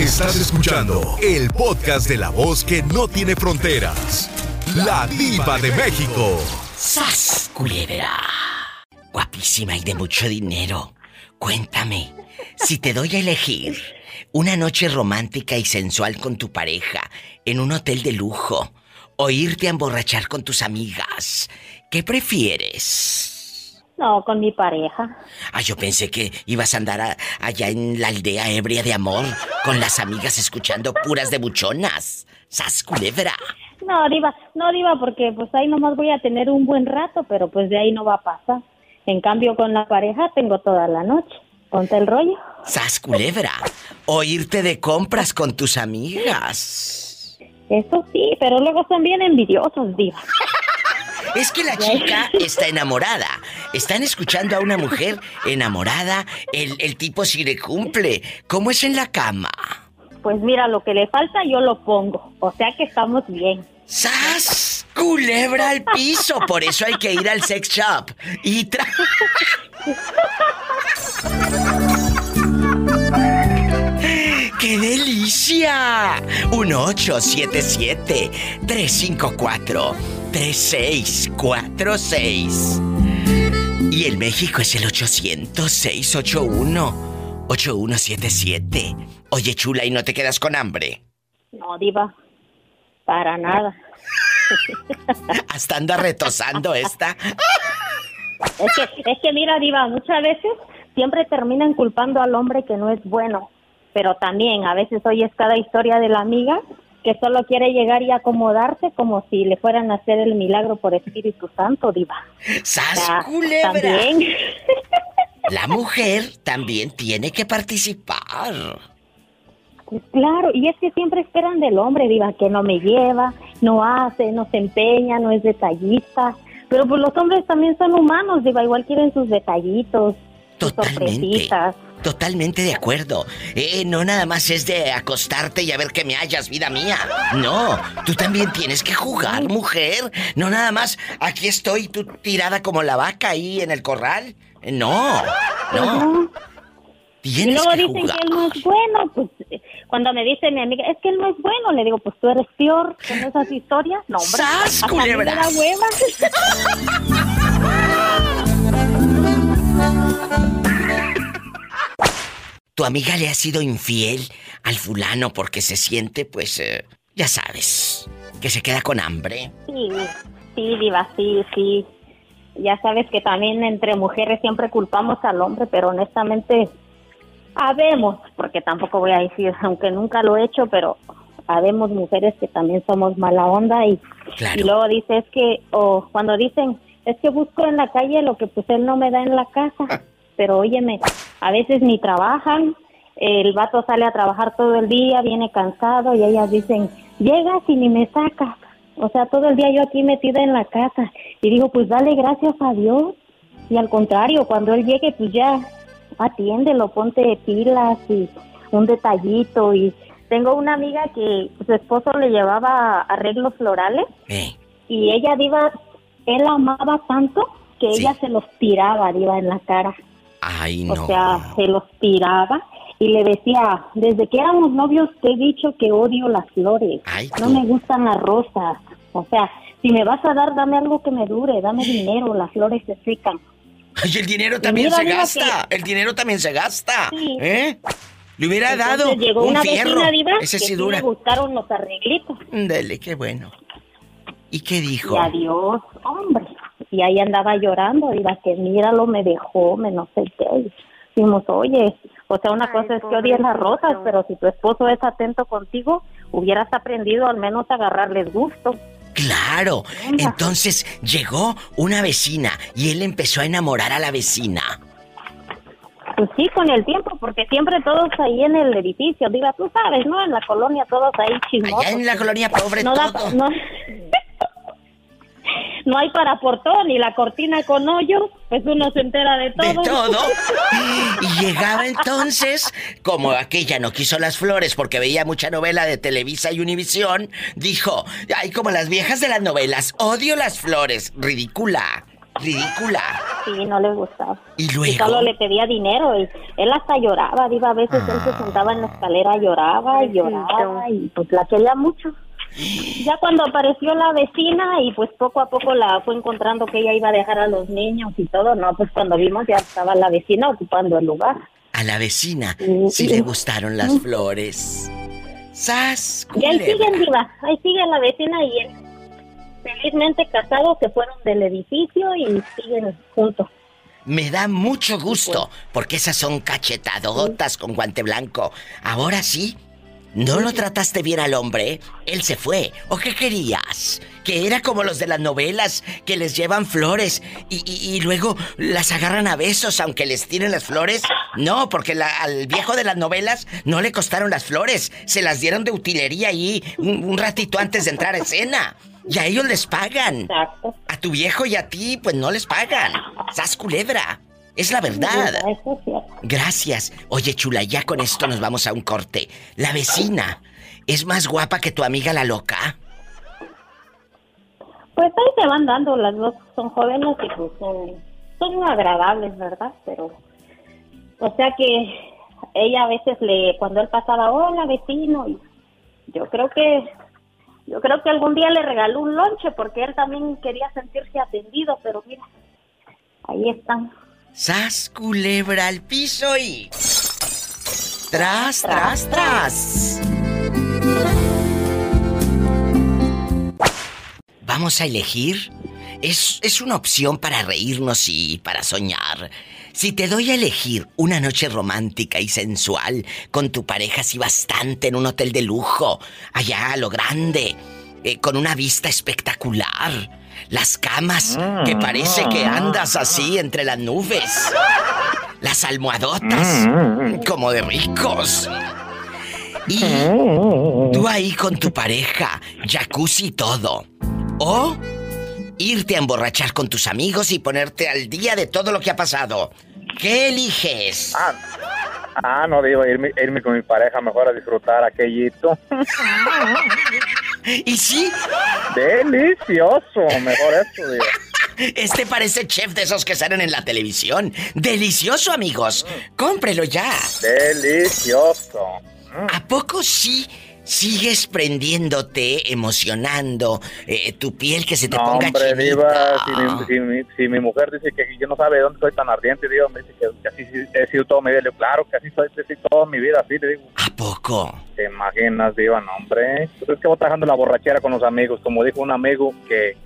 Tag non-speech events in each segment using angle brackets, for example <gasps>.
Estás escuchando el podcast de la voz que no tiene fronteras. La diva de México. ¡Sas, culebra! Guapísima y de mucho dinero. Cuéntame, si te doy a elegir una noche romántica y sensual con tu pareja en un hotel de lujo o irte a emborrachar con tus amigas, ¿qué prefieres? No, con mi pareja. Ah, yo pensé que ibas a andar a- allá en la aldea ebria de amor con las amigas escuchando puras de buchonas. ¡Sas, culebra! No, Diva, no, Diva, porque pues ahí nomás voy a tener un buen rato, pero pues de ahí no va a pasar. En cambio, con la pareja tengo toda la noche. Ponte el rollo. ¡Sas, culebra! O irte de compras con tus amigas. Eso sí, pero luego son bien envidiosos, Diva. <laughs> Es que la chica está enamorada. Están escuchando a una mujer enamorada. El, el tipo sí le cumple. ¿Cómo es en la cama? Pues mira, lo que le falta yo lo pongo. O sea que estamos bien. ¡Sas! Culebra al piso. Por eso hay que ir al sex shop. Y tra... ¡Qué delicia! 1877-354-3646. Y el México es el 800-681-8177. Oye, chula, ¿y no te quedas con hambre? No, Diva. Para nada. <laughs> Hasta anda retosando esta. <laughs> Es que, es que mira, Diva, muchas veces siempre terminan culpando al hombre que no es bueno. Pero también a veces oyes cada historia de la amiga que solo quiere llegar y acomodarse como si le fueran a hacer el milagro por Espíritu Santo, Diva. ¡Sas, culebra! También. <laughs> La mujer también tiene que participar. Pues claro, y es que siempre esperan del hombre, Diva, que no me lleva, no hace, no se empeña, no es detallista. Pero pues los hombres también son humanos, Diva, igual quieren sus detallitos, sus Totalmente. sorpresitas. Totalmente de acuerdo. Eh, no nada más es de acostarte y a ver que me hallas, vida mía. No, tú también tienes que jugar, mujer. No nada más, aquí estoy tú tirada como la vaca ahí en el corral. Eh, No, no. Ujú. Y Tienes luego que dicen jugar. que él no es bueno, pues eh, cuando me dice mi amiga, es que él no es bueno, le digo, pues tú eres peor con esas historias. No, hombre, ¡Sas, hasta <laughs> Tu amiga le ha sido infiel al fulano porque se siente, pues, eh, ya sabes, que se queda con hambre. Sí, sí, diva, sí, sí. Ya sabes que también entre mujeres siempre culpamos al hombre, pero honestamente, habemos, porque tampoco voy a decir, aunque nunca lo he hecho, pero habemos mujeres que también somos mala onda y, Claro. y luego dice, es que, o cuando dicen, es que busco en la calle lo que pues él no me da en la casa, pero óyeme, a veces ni trabajan, el vato sale a trabajar todo el día, viene cansado y ellas dicen, llegas y ni me sacas. O sea, todo el día yo aquí metida en la casa. Y digo, pues dale gracias a Dios. Y al contrario, cuando él llegue, pues ya atiéndelo, ponte pilas y un detallito. Y tengo una amiga que su esposo le llevaba arreglos florales Eh, y ella, Diva, él la amaba tanto que Sí. ella se los tiraba, Diva, en la cara. Ay, O no. sea, se los tiraba y le decía, desde que éramos novios te he dicho que odio las flores, Ay, no me gustan las rosas. O sea, si me vas a dar, dame algo que me dure, dame dinero, las flores se secan. Ay, el dinero también mira, se mira gasta. El dinero también se gasta. Sí. ¿Eh? Le hubiera Entonces dado llegó un una fierro. diva Ese que sí dura. le gustaron los arreglitos. Dele, qué bueno. ¿Y qué dijo? Y adiós, hombre. Y ahí andaba llorando, diva, que míralo, me dejó, me no sé qué. Y Dijimos, oye, o sea, una cosa es que odies las rosas, pero si tu esposo es atento contigo, hubieras aprendido al menos a agarrarles gusto. Claro. Venga. Entonces llegó una vecina y él empezó a enamorar a la vecina. Pues sí, con el tiempo, porque siempre todos ahí en el edificio, diga, tú sabes, ¿no? En la colonia todos ahí chismosos. Allá en la colonia pobre no da, no, <laughs> no hay para portón y la cortina con hoyo, pues uno se entera de todo. De todo. <laughs> Y llegaba entonces, como aquella no quiso las flores porque veía mucha novela de Televisa y Univisión, dijo, ay, como las viejas de las novelas, odio las flores, ridícula. Ridícula. Sí, no le gustaba. Y luego. solo le pedía dinero y él hasta lloraba, diva. A veces él se ah. sentaba en la escalera, lloraba y lloraba y pues la quería mucho. Ya cuando apareció la vecina y pues poco a poco la fue encontrando que ella iba a dejar a los niños y todo, no, pues cuando vimos ya estaba la vecina ocupando el lugar. A la vecina sí, le gustaron las flores. ¡Sas! Y ahí siguen, Diva, ahí sigue la vecina y él. Felizmente casados se fueron del edificio y siguen juntos. Me da mucho gusto, porque esas son cachetadotas con guante blanco. Ahora sí, ¿No lo trataste bien al hombre? Él se fue. ¿O qué querías? Que era como los de las novelas, que les llevan flores y, luego las agarran a besos aunque les tiren las flores. No, porque al viejo de las novelas no le costaron las flores. Se las dieron de utilería ahí un, ratito antes de entrar a escena. Y a ellos les pagan. A tu viejo y a ti, pues no les pagan. Sas culebra. Es la verdad. Gracias. Oye, chula, ya con esto nos vamos a un corte. La vecina es más guapa que tu amiga la loca. Pues ahí se van dando, las dos son jóvenes y pues son, agradables, ¿verdad? Pero, o sea que ella a veces le, cuando él pasaba, hola vecino, y yo creo que, yo creo que algún día le regaló un lonche porque él también quería sentirse atendido, pero mira, ahí están. Sas culebra al piso y. Tras, tras, tras. Vamos a elegir. Es, es una opción para reírnos y para soñar. Si te doy a elegir una noche romántica y sensual con tu pareja así bastante en un hotel de lujo, allá a lo grande, eh, con una vista espectacular, las camas, que parece que andas así entre las nubes. Las almohadotas, como de ricos. Y tú ahí con tu pareja, jacuzzi y todo. O irte a emborrachar con tus amigos y ponerte al día de todo lo que ha pasado. ¿Qué eliges? Ah, ah no digo irme, irme con mi pareja mejor a disfrutar aquellito. <laughs> ¿Y sí? Delicioso, mejor eso, digo. <laughs> Este parece chef de esos que salen en la televisión. Delicioso, amigos. Cómprelo ya. Delicioso. ¿A poco sí sigues prendiéndote, emocionando, eh, tu piel que se te ponga hombre, Diva, si, mi, mujer dice que yo no sabe de dónde soy tan ardiente, digo, me dice que, así he sido todo mi vida. claro que así soy, así toda mi vida, así le digo. ¿A poco? ¿Te imaginas, Diva? No, hombre. Pues es que voy trabajando la borrachera con los amigos, como dijo un amigo que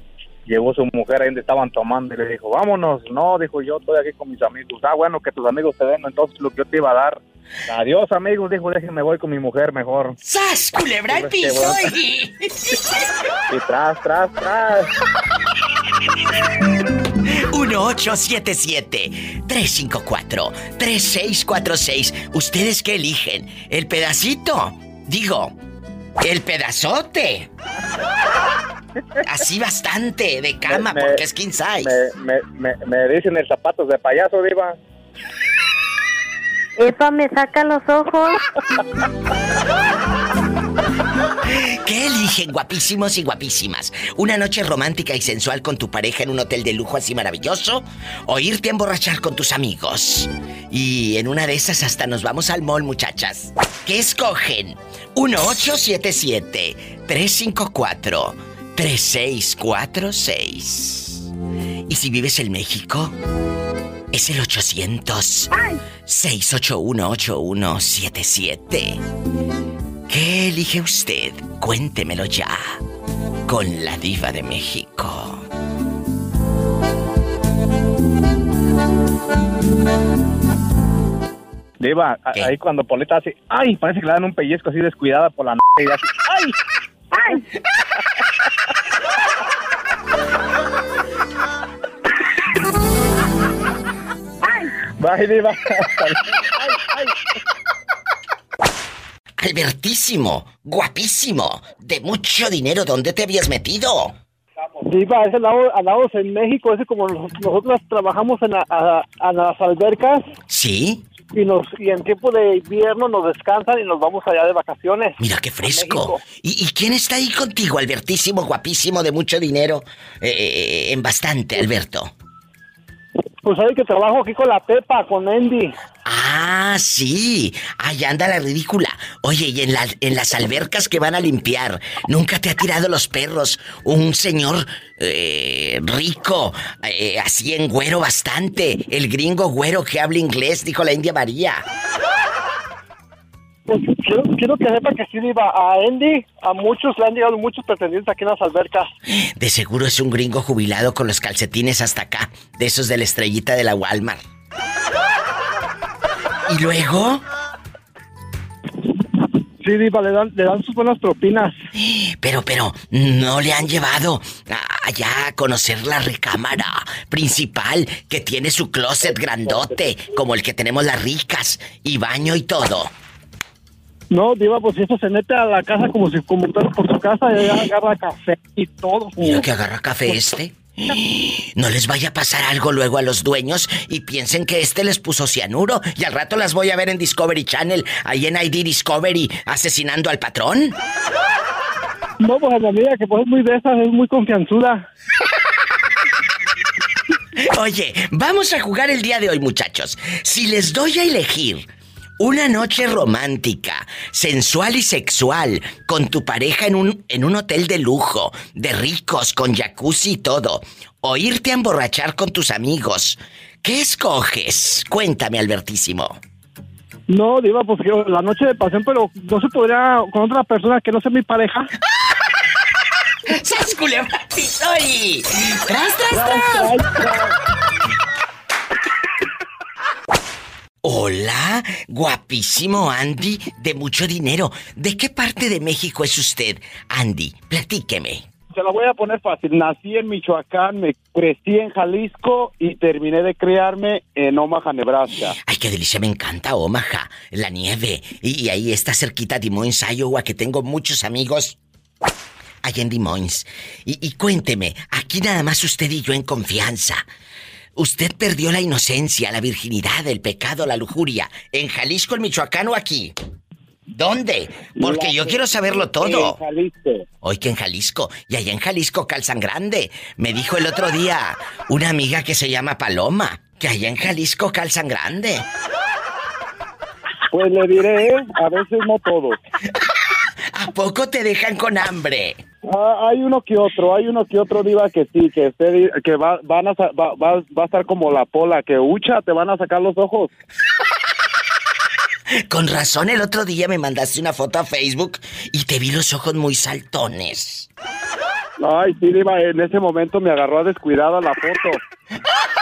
llegó su mujer ahí donde estaban tomando y le dijo, vámonos. No, dijo yo, estoy aquí con mis amigos. Ah, bueno, que tus amigos te den, entonces lo que yo te iba a dar Adiós, amigos. Dijo, déjenme voy con mi mujer mejor. ¡Sas! Culebra el piso <laughs> y... tras, tras, tras. <laughs> 1877-354-3646. ¿Ustedes qué eligen? ¿El pedacito? Digo, el pedazote. Así bastante de cama porque es king size. Me, me, me, dicen el zapatos de payaso, Diva. Epa, me saca los ojos. ¿Qué eligen guapísimos y guapísimas? ¿Una noche romántica y sensual con tu pareja en un hotel de lujo así maravilloso? ¿O irte a emborrachar con tus amigos? Y en una de esas hasta nos vamos al mall, muchachas. ¿Qué escogen? 1877-354-3646. ¿Y si vives en México? Es el 800 681 8177. ¿Qué elige usted? Cuéntemelo ya. Con la diva de México. Diva, ahí cuando Poleta hace, ay, parece que le dan un pellizco así descuidada por la n y así, ay, <laughs> ay. Albertísimo, guapísimo, de mucho dinero, ¿dónde te habías metido? Diva, ese lado, al lado en México, ese como nosotros trabajamos en, las albercas. Sí. Y, nos, y en tiempo de invierno nos descansan y nos vamos allá de vacaciones. Mira qué fresco. ¿Y, quién está ahí contigo, Albertísimo, guapísimo, de mucho dinero? Eh, eh, en bastante, Alberto. Pues sabe que trabajo aquí con la Pepa, con Andy. Ah, sí. Ahí anda la ridícula. Oye, y en, en las albercas que van a limpiar, ¿nunca te ha tirado los perros un señor eh, rico, eh, así en güero bastante? El gringo güero que habla inglés, dijo la India María. Pues quiero, quiero que sepa que sí, Diva. A Andy, a muchos le han llegado muchos pretendientes aquí en las albercas. De seguro es un gringo jubilado con los calcetines hasta acá, de esos de la estrellita de la Walmart. ¿Y luego? Sí, Diva, le dan, le dan sus buenas propinas. Pero, pero, no le han llevado a- allá a conocer la recámara principal que tiene su closet grandote, como el que tenemos las ricas, y baño y todo. No, Diva, pues eso se mete a la casa como si como por su casa y agarra café y todo. Mira que agarra café este. No les vaya a pasar algo luego a los dueños y piensen que este les puso cianuro y al rato las voy a ver en Discovery Channel, ahí en ID Discovery, asesinando al patrón. No, pues a mi amiga que pues es muy de esas, es muy confianzuda. Oye, vamos a jugar el día de hoy, muchachos. Si les doy a elegir una noche romántica, sensual y sexual con tu pareja en un, en un hotel de lujo, de ricos, con jacuzzi y todo, o irte a emborrachar con tus amigos, ¿qué escoges? Cuéntame, Albertísimo. No, Diva, pues yo la noche de pasión, pero no se podría con otra persona que no sea mi pareja. <laughs> ¡Sas culebra piso y- ¡Tras, tras, tras! Hola, guapísimo Andy, de mucho dinero. ¿De qué parte de México es usted, Andy? Platíqueme. Se la voy a poner fácil. Nací en Michoacán, me crecí en Jalisco y terminé de criarme en Omaha, Nebraska. Ay, qué delicia, me encanta Omaha, la nieve. Y, y ahí está cerquita Des Moines, Iowa, que tengo muchos amigos allá en Des Moines. Y, y cuénteme, aquí nada más usted y yo en confianza. ¿Usted perdió la inocencia, la virginidad, el pecado, la lujuria? ¿En Jalisco, en Michoacán o aquí? ¿Dónde? Porque yo quiero saberlo todo. En Jalisco. Hoy que en Jalisco. Y allá en Jalisco calzan grande. Me dijo el otro día una amiga que se llama Paloma. Que allá en Jalisco calzan grande. Pues le diré, a veces no todos. <laughs> ¿A poco te dejan con hambre? Ah, hay uno que otro, hay uno que otro diva que sí, que esté, que va, van a, va, va, va a estar como la pola, que hucha, te van a sacar los ojos. <laughs> Con razón el otro día me mandaste una foto a Facebook y te vi los ojos muy saltones. Ay, sí, diva, en ese momento me agarró a descuidada la foto.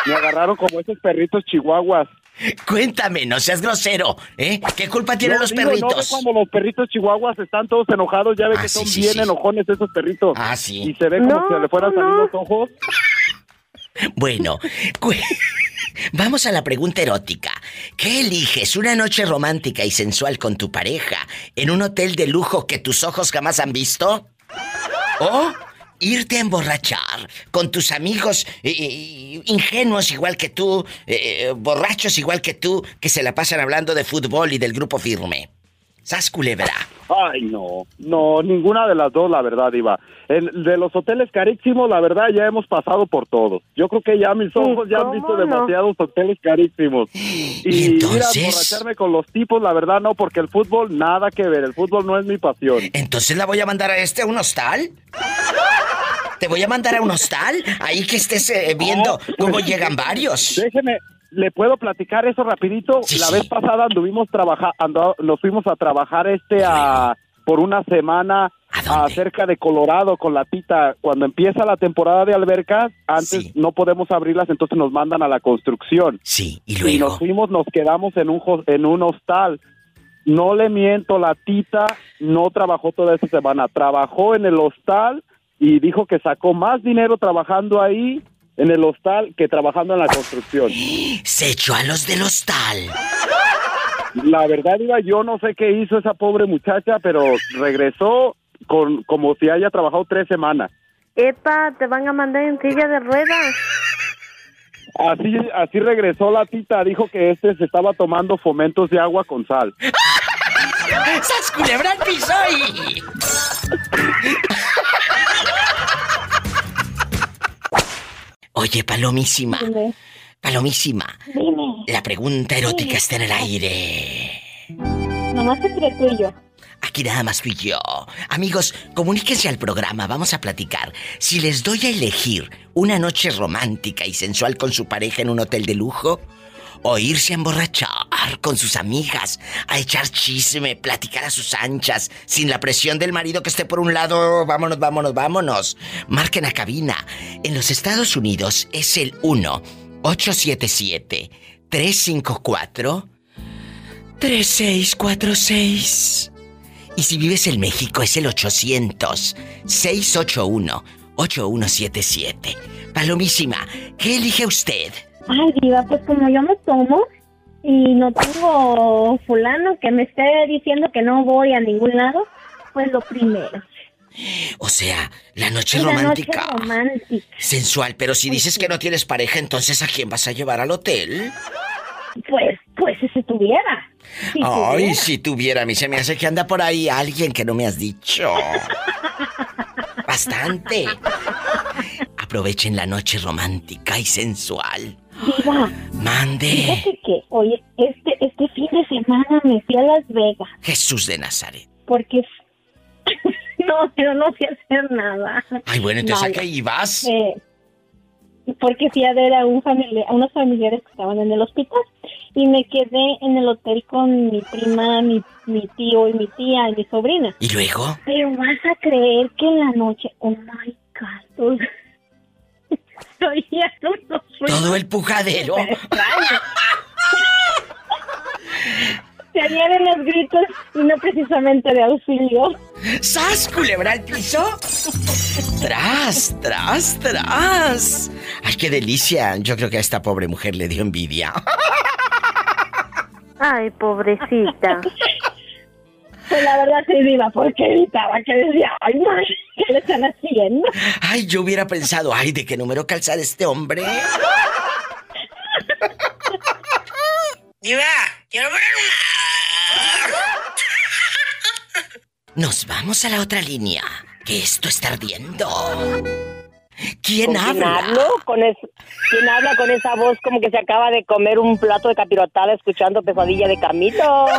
Me agarraron como esos perritos chihuahuas. <laughs> Cuéntame, no seas grosero, ¿eh? ¿Qué culpa tienen No, los digo, ¿no perritos? ves cuando los perritos chihuahuas están todos enojados, ya ve Ah, que sí, son sí, bien sí. enojones esos perritos. Ah, sí. Y se ve como No, si se le fueran a salir no. los ojos. <laughs> Bueno, <laughs> vamos a la pregunta erótica. ¿Qué eliges? ¿Una noche romántica y sensual con tu pareja en un hotel de lujo que tus ojos jamás han visto? ¿O irte a emborrachar con tus amigos eh, eh, ingenuos igual que tú, eh, borrachos igual que tú, que se la pasan hablando de fútbol y del grupo firme? Sas culebra. Ay, no, no, ninguna de las dos, la verdad, Iba. El, de los hoteles carísimos, la verdad, ya hemos pasado por todos. Yo creo que ya mis ojos ya han ¿cómo visto no? demasiados hoteles carísimos. <gasps> Y, ¿Y ir a entonces? emborracharme con los tipos, la verdad, no, porque el fútbol, nada que ver. El fútbol no es mi pasión. Entonces la voy a mandar a este a un hostal. Te voy a mandar a un hostal, ahí que estés eh, viendo cómo llegan varios. Déjeme, ¿le puedo platicar eso rapidito? Sí, la sí. vez pasada anduvimos trabajando, nos fuimos a trabajar este a por una semana ¿A dónde? cerca de Colorado con la tita. Cuando empieza la temporada de albercas, antes Sí. no podemos abrirlas, entonces nos mandan a la construcción. Sí, y Y luego. nos fuimos, nos quedamos en un en un hostal. No le miento, la tita no trabajó toda esa semana, trabajó en el hostal y dijo que sacó más dinero trabajando ahí en el hostal que trabajando en la construcción. <gasps> Se echó a los del hostal. La verdad, iba, yo no sé qué hizo esa pobre muchacha, pero regresó con como si haya trabajado tres semanas. Epa, te van a mandar en silla de ruedas. Así, así regresó la tita, dijo que este se estaba tomando fomentos de agua con sal. <laughs> ¡Sas culebra al piso <laughs> Oye, palomísima. Dime. Palomísima. Dime. La pregunta erótica está en el aire. Nomás entre tú y yo. Aquí nada más fui yo. Amigos, comuníquense al programa, vamos a platicar. Si les doy a elegir una noche romántica y sensual con su pareja en un hotel de lujo, o irse a emborrachar con sus amigas, a echar chisme, platicar a sus anchas, sin la presión del marido que esté por un lado, vámonos, vámonos, vámonos. Marquen a cabina. En los Estados Unidos es el 1 877 354 3646. Y si vives en México es el 800-681-8177. Palomísima, ¿qué elige usted? Ay, Diva, pues como yo me tomo y no tengo fulano que me esté diciendo que no voy a ningún lado, pues lo primero. O sea, la noche La romántica. noche romántica. Sensual, pero si dices que no tienes pareja, entonces ¿a quién vas a llevar al hotel? Pues, pues si tuviera. Si Ay, tuviera. si tuviera, a mí se me hace que anda por ahí alguien que no me has dicho. <laughs> Bastante. Aprovechen la noche romántica y sensual. Diva, Mande. fíjate que, oye, este, este fin de semana me fui a Las Vegas Jesús de Nazaret. porque... <laughs> no, pero no fui a hacer nada. Ay, bueno, entonces ¿a Nada. qué ibas? Eh, porque fui a ver a, un familia- a unos familiares que estaban en el hospital y me quedé en el hotel con mi prima, mi, mi tío y mi tía y mi sobrina. ¿Y luego? Pero vas a creer que en la noche, oh my God, oía unos ruidos Todo el pujadero. Se oían los gritos y no precisamente de auxilio. ¡Sas, culebra al piso! ¡Tras, tras, tras! ¡Ay, qué delicia! Yo creo que a esta pobre mujer le dio envidia. Ay, pobrecita. Pues la verdad sí viva porque gritaba que decía, ay, no, ¿qué le están haciendo? Ay, yo hubiera pensado, ay, ¿de qué número calzar este hombre? <laughs> Diva, quiero ver Nos vamos a la otra línea, que esto está ardiendo. ¿Quién ¿Con quién habla? hablo? Con es- ¿Quién habla con esa voz como que se acaba de comer un plato de capirotada escuchando pesadilla de Camilo? <laughs>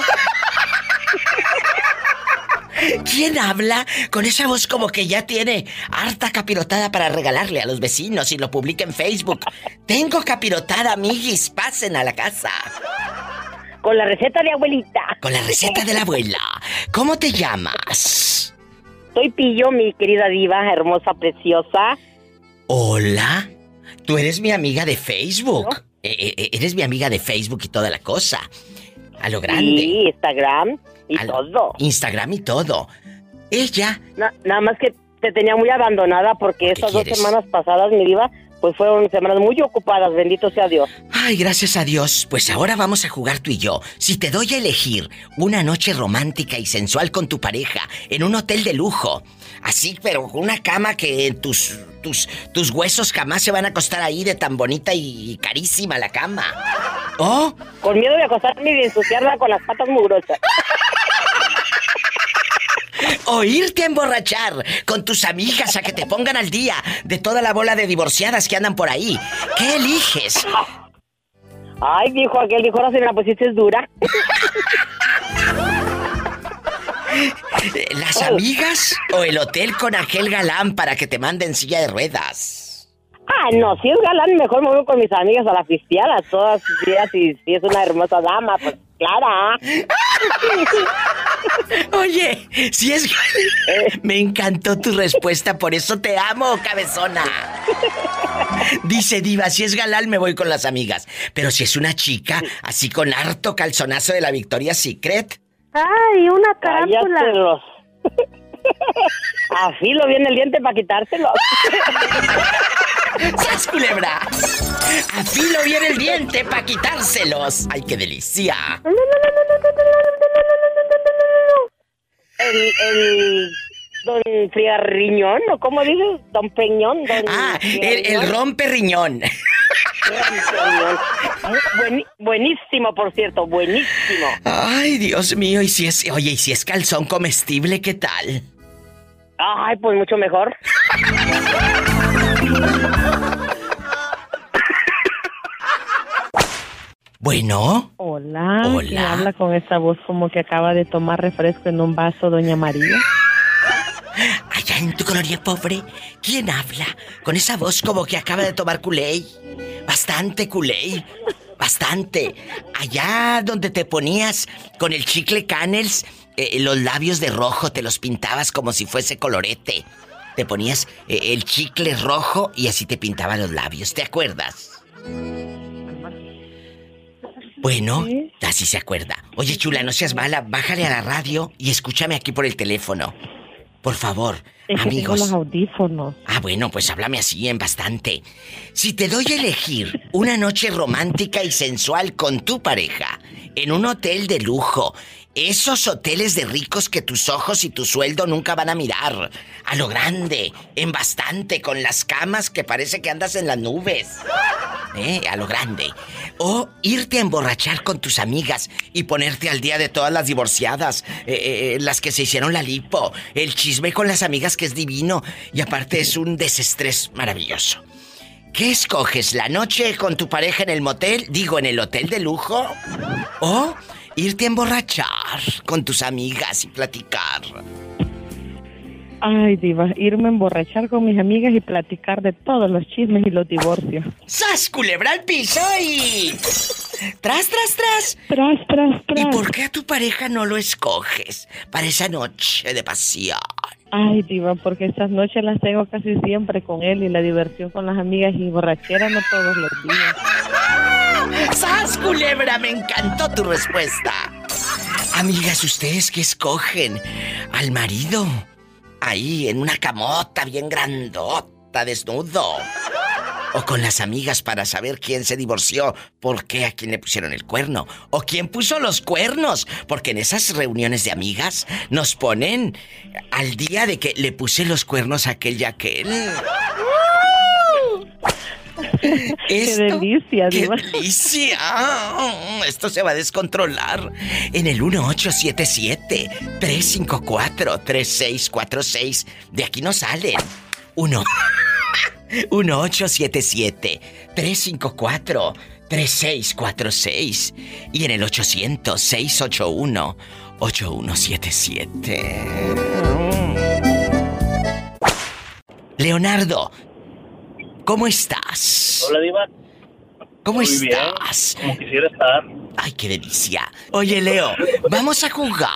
¿Quién habla con esa voz como que ya tiene harta capirotada para regalarle a los vecinos y lo publica en Facebook? Tengo capirotada, amiguis, pasen a la casa. Con la receta de abuelita. Con la receta de la abuela. ¿Cómo te llamas? Soy Pillo, mi querida diva, hermosa, preciosa. Hola. Tú eres mi amiga de Facebook. Eh, eh, eres mi amiga de Facebook y toda la cosa. A lo grande. Sí, Instagram y Al- todo. Instagram y todo. Ella. Na- nada más que te tenía muy abandonada porque ¿Por qué estas dos semanas pasadas, mi diva, pues fueron semanas muy ocupadas, bendito sea Dios. Ay, gracias a Dios. Pues ahora vamos a jugar tú y yo. Si te doy a elegir una noche romántica y sensual con tu pareja en un hotel de lujo, así, pero con una cama que tus, tus, tus huesos jamás se van a acostar ahí de tan bonita y carísima la cama. O Con miedo de acostarme y de ensuciarla con las patas mugrosas. <laughs> o irte a emborrachar con tus amigas a que te pongan al día de toda la bola de divorciadas que andan por ahí. ¿Qué eliges? Ay, dijo aquel, dijo, ahora se me la pusiste dura. ¿Las amigas o el hotel con Ángel Galán para que te manden silla de ruedas? Ah, no, si es galán, mejor me voy con mis amigas a la fisteada todas los días y si es una hermosa dama, pues clara. Oye, si es... <laughs> Me encantó tu respuesta, por eso te amo, cabezona. Dice Diva, si es galán me voy con las amigas. Pero si es una chica, así con harto calzonazo de la Victoria's Secret. Ay, una Cállatelos. Afilo bien el diente para quitárselo. <laughs> ¡Sas, culebra! Afilo bien el diente para quitárselos. ¡Ay, qué delicia! El, el don Friarriñón, ¿o cómo dices? Don Peñón. Don Ah, el, el rompe riñón. Bueni- buenísimo, por cierto, buenísimo. Ay, Dios mío, y si es... Oye, y si es calzón comestible, ¿qué tal? Ay, pues mucho mejor. Bueno. Hola. Hola. ¿Quién habla con esa voz como que acaba de tomar refresco en un vaso, doña María? Allá en tu colonia pobre, ¿quién habla? Con esa voz como que acaba de tomar culé. Bastante culé. Bastante. Allá donde te ponías con el chicle canels, eh, los labios de rojo te los pintabas como si fuese colorete. Te ponías eh, el chicle rojo y así te pintaban los labios, ¿te acuerdas? Bueno, así se acuerda. Oye, chula, no seas mala, bájale a la radio y escúchame aquí por el teléfono. Por favor, Es que tengo amigos. los audífonos. Ah, bueno, pues háblame así en bastante. Si te doy a elegir una noche romántica y sensual con tu pareja en un hotel de lujo, esos hoteles de ricos que tus ojos y tu sueldo nunca van a mirar, a lo grande, en bastante, con las camas que parece que andas en las nubes. ¿Eh? A lo grande. O irte a emborrachar con tus amigas y ponerte al día de todas las divorciadas, eh, eh, las que se hicieron la lipo, el chisme con las amigas que es divino y aparte es un desestrés maravilloso. ¿Qué escoges? ¿La noche con tu pareja en el motel? Digo, en el hotel de lujo. ¿O irte a emborrachar con tus amigas y platicar? Ay, diva, irme a emborrachar con mis amigas y platicar de todos los chismes y los divorcios. ¡Sas, culebra al piso y... ¡Tras, tras, tras! Tras, tras, tras. ¿Y por qué a tu pareja no lo escoges para esa noche de pasión? Ay, diva, porque estas noches las tengo casi siempre con él y la diversión con las amigas y borrachera no todos los días. ¡Sas, culebra! Me encantó tu respuesta. Amigas, ¿ustedes qué escogen? ¿Al marido? Ahí, en una camota bien grandota, desnudo. O con las amigas para saber quién se divorció, por qué a quién le pusieron el cuerno, o quién puso los cuernos, porque en esas reuniones de amigas nos ponen al día de que le puse los cuernos a aquel y a aquel. Qué delicia, ¡Qué diva. delicia! Esto se va a descontrolar. En el 1877-354-3646. De aquí no salen. Uno. <laughs> 1877-354-3646. Y en el 800-681-8177. Leonardo, ¿cómo estás? Hola, Diva. ¿Cómo Muy bien, estás? como quisiera estar. Ay, qué delicia. Oye, Leo, vamos a jugar.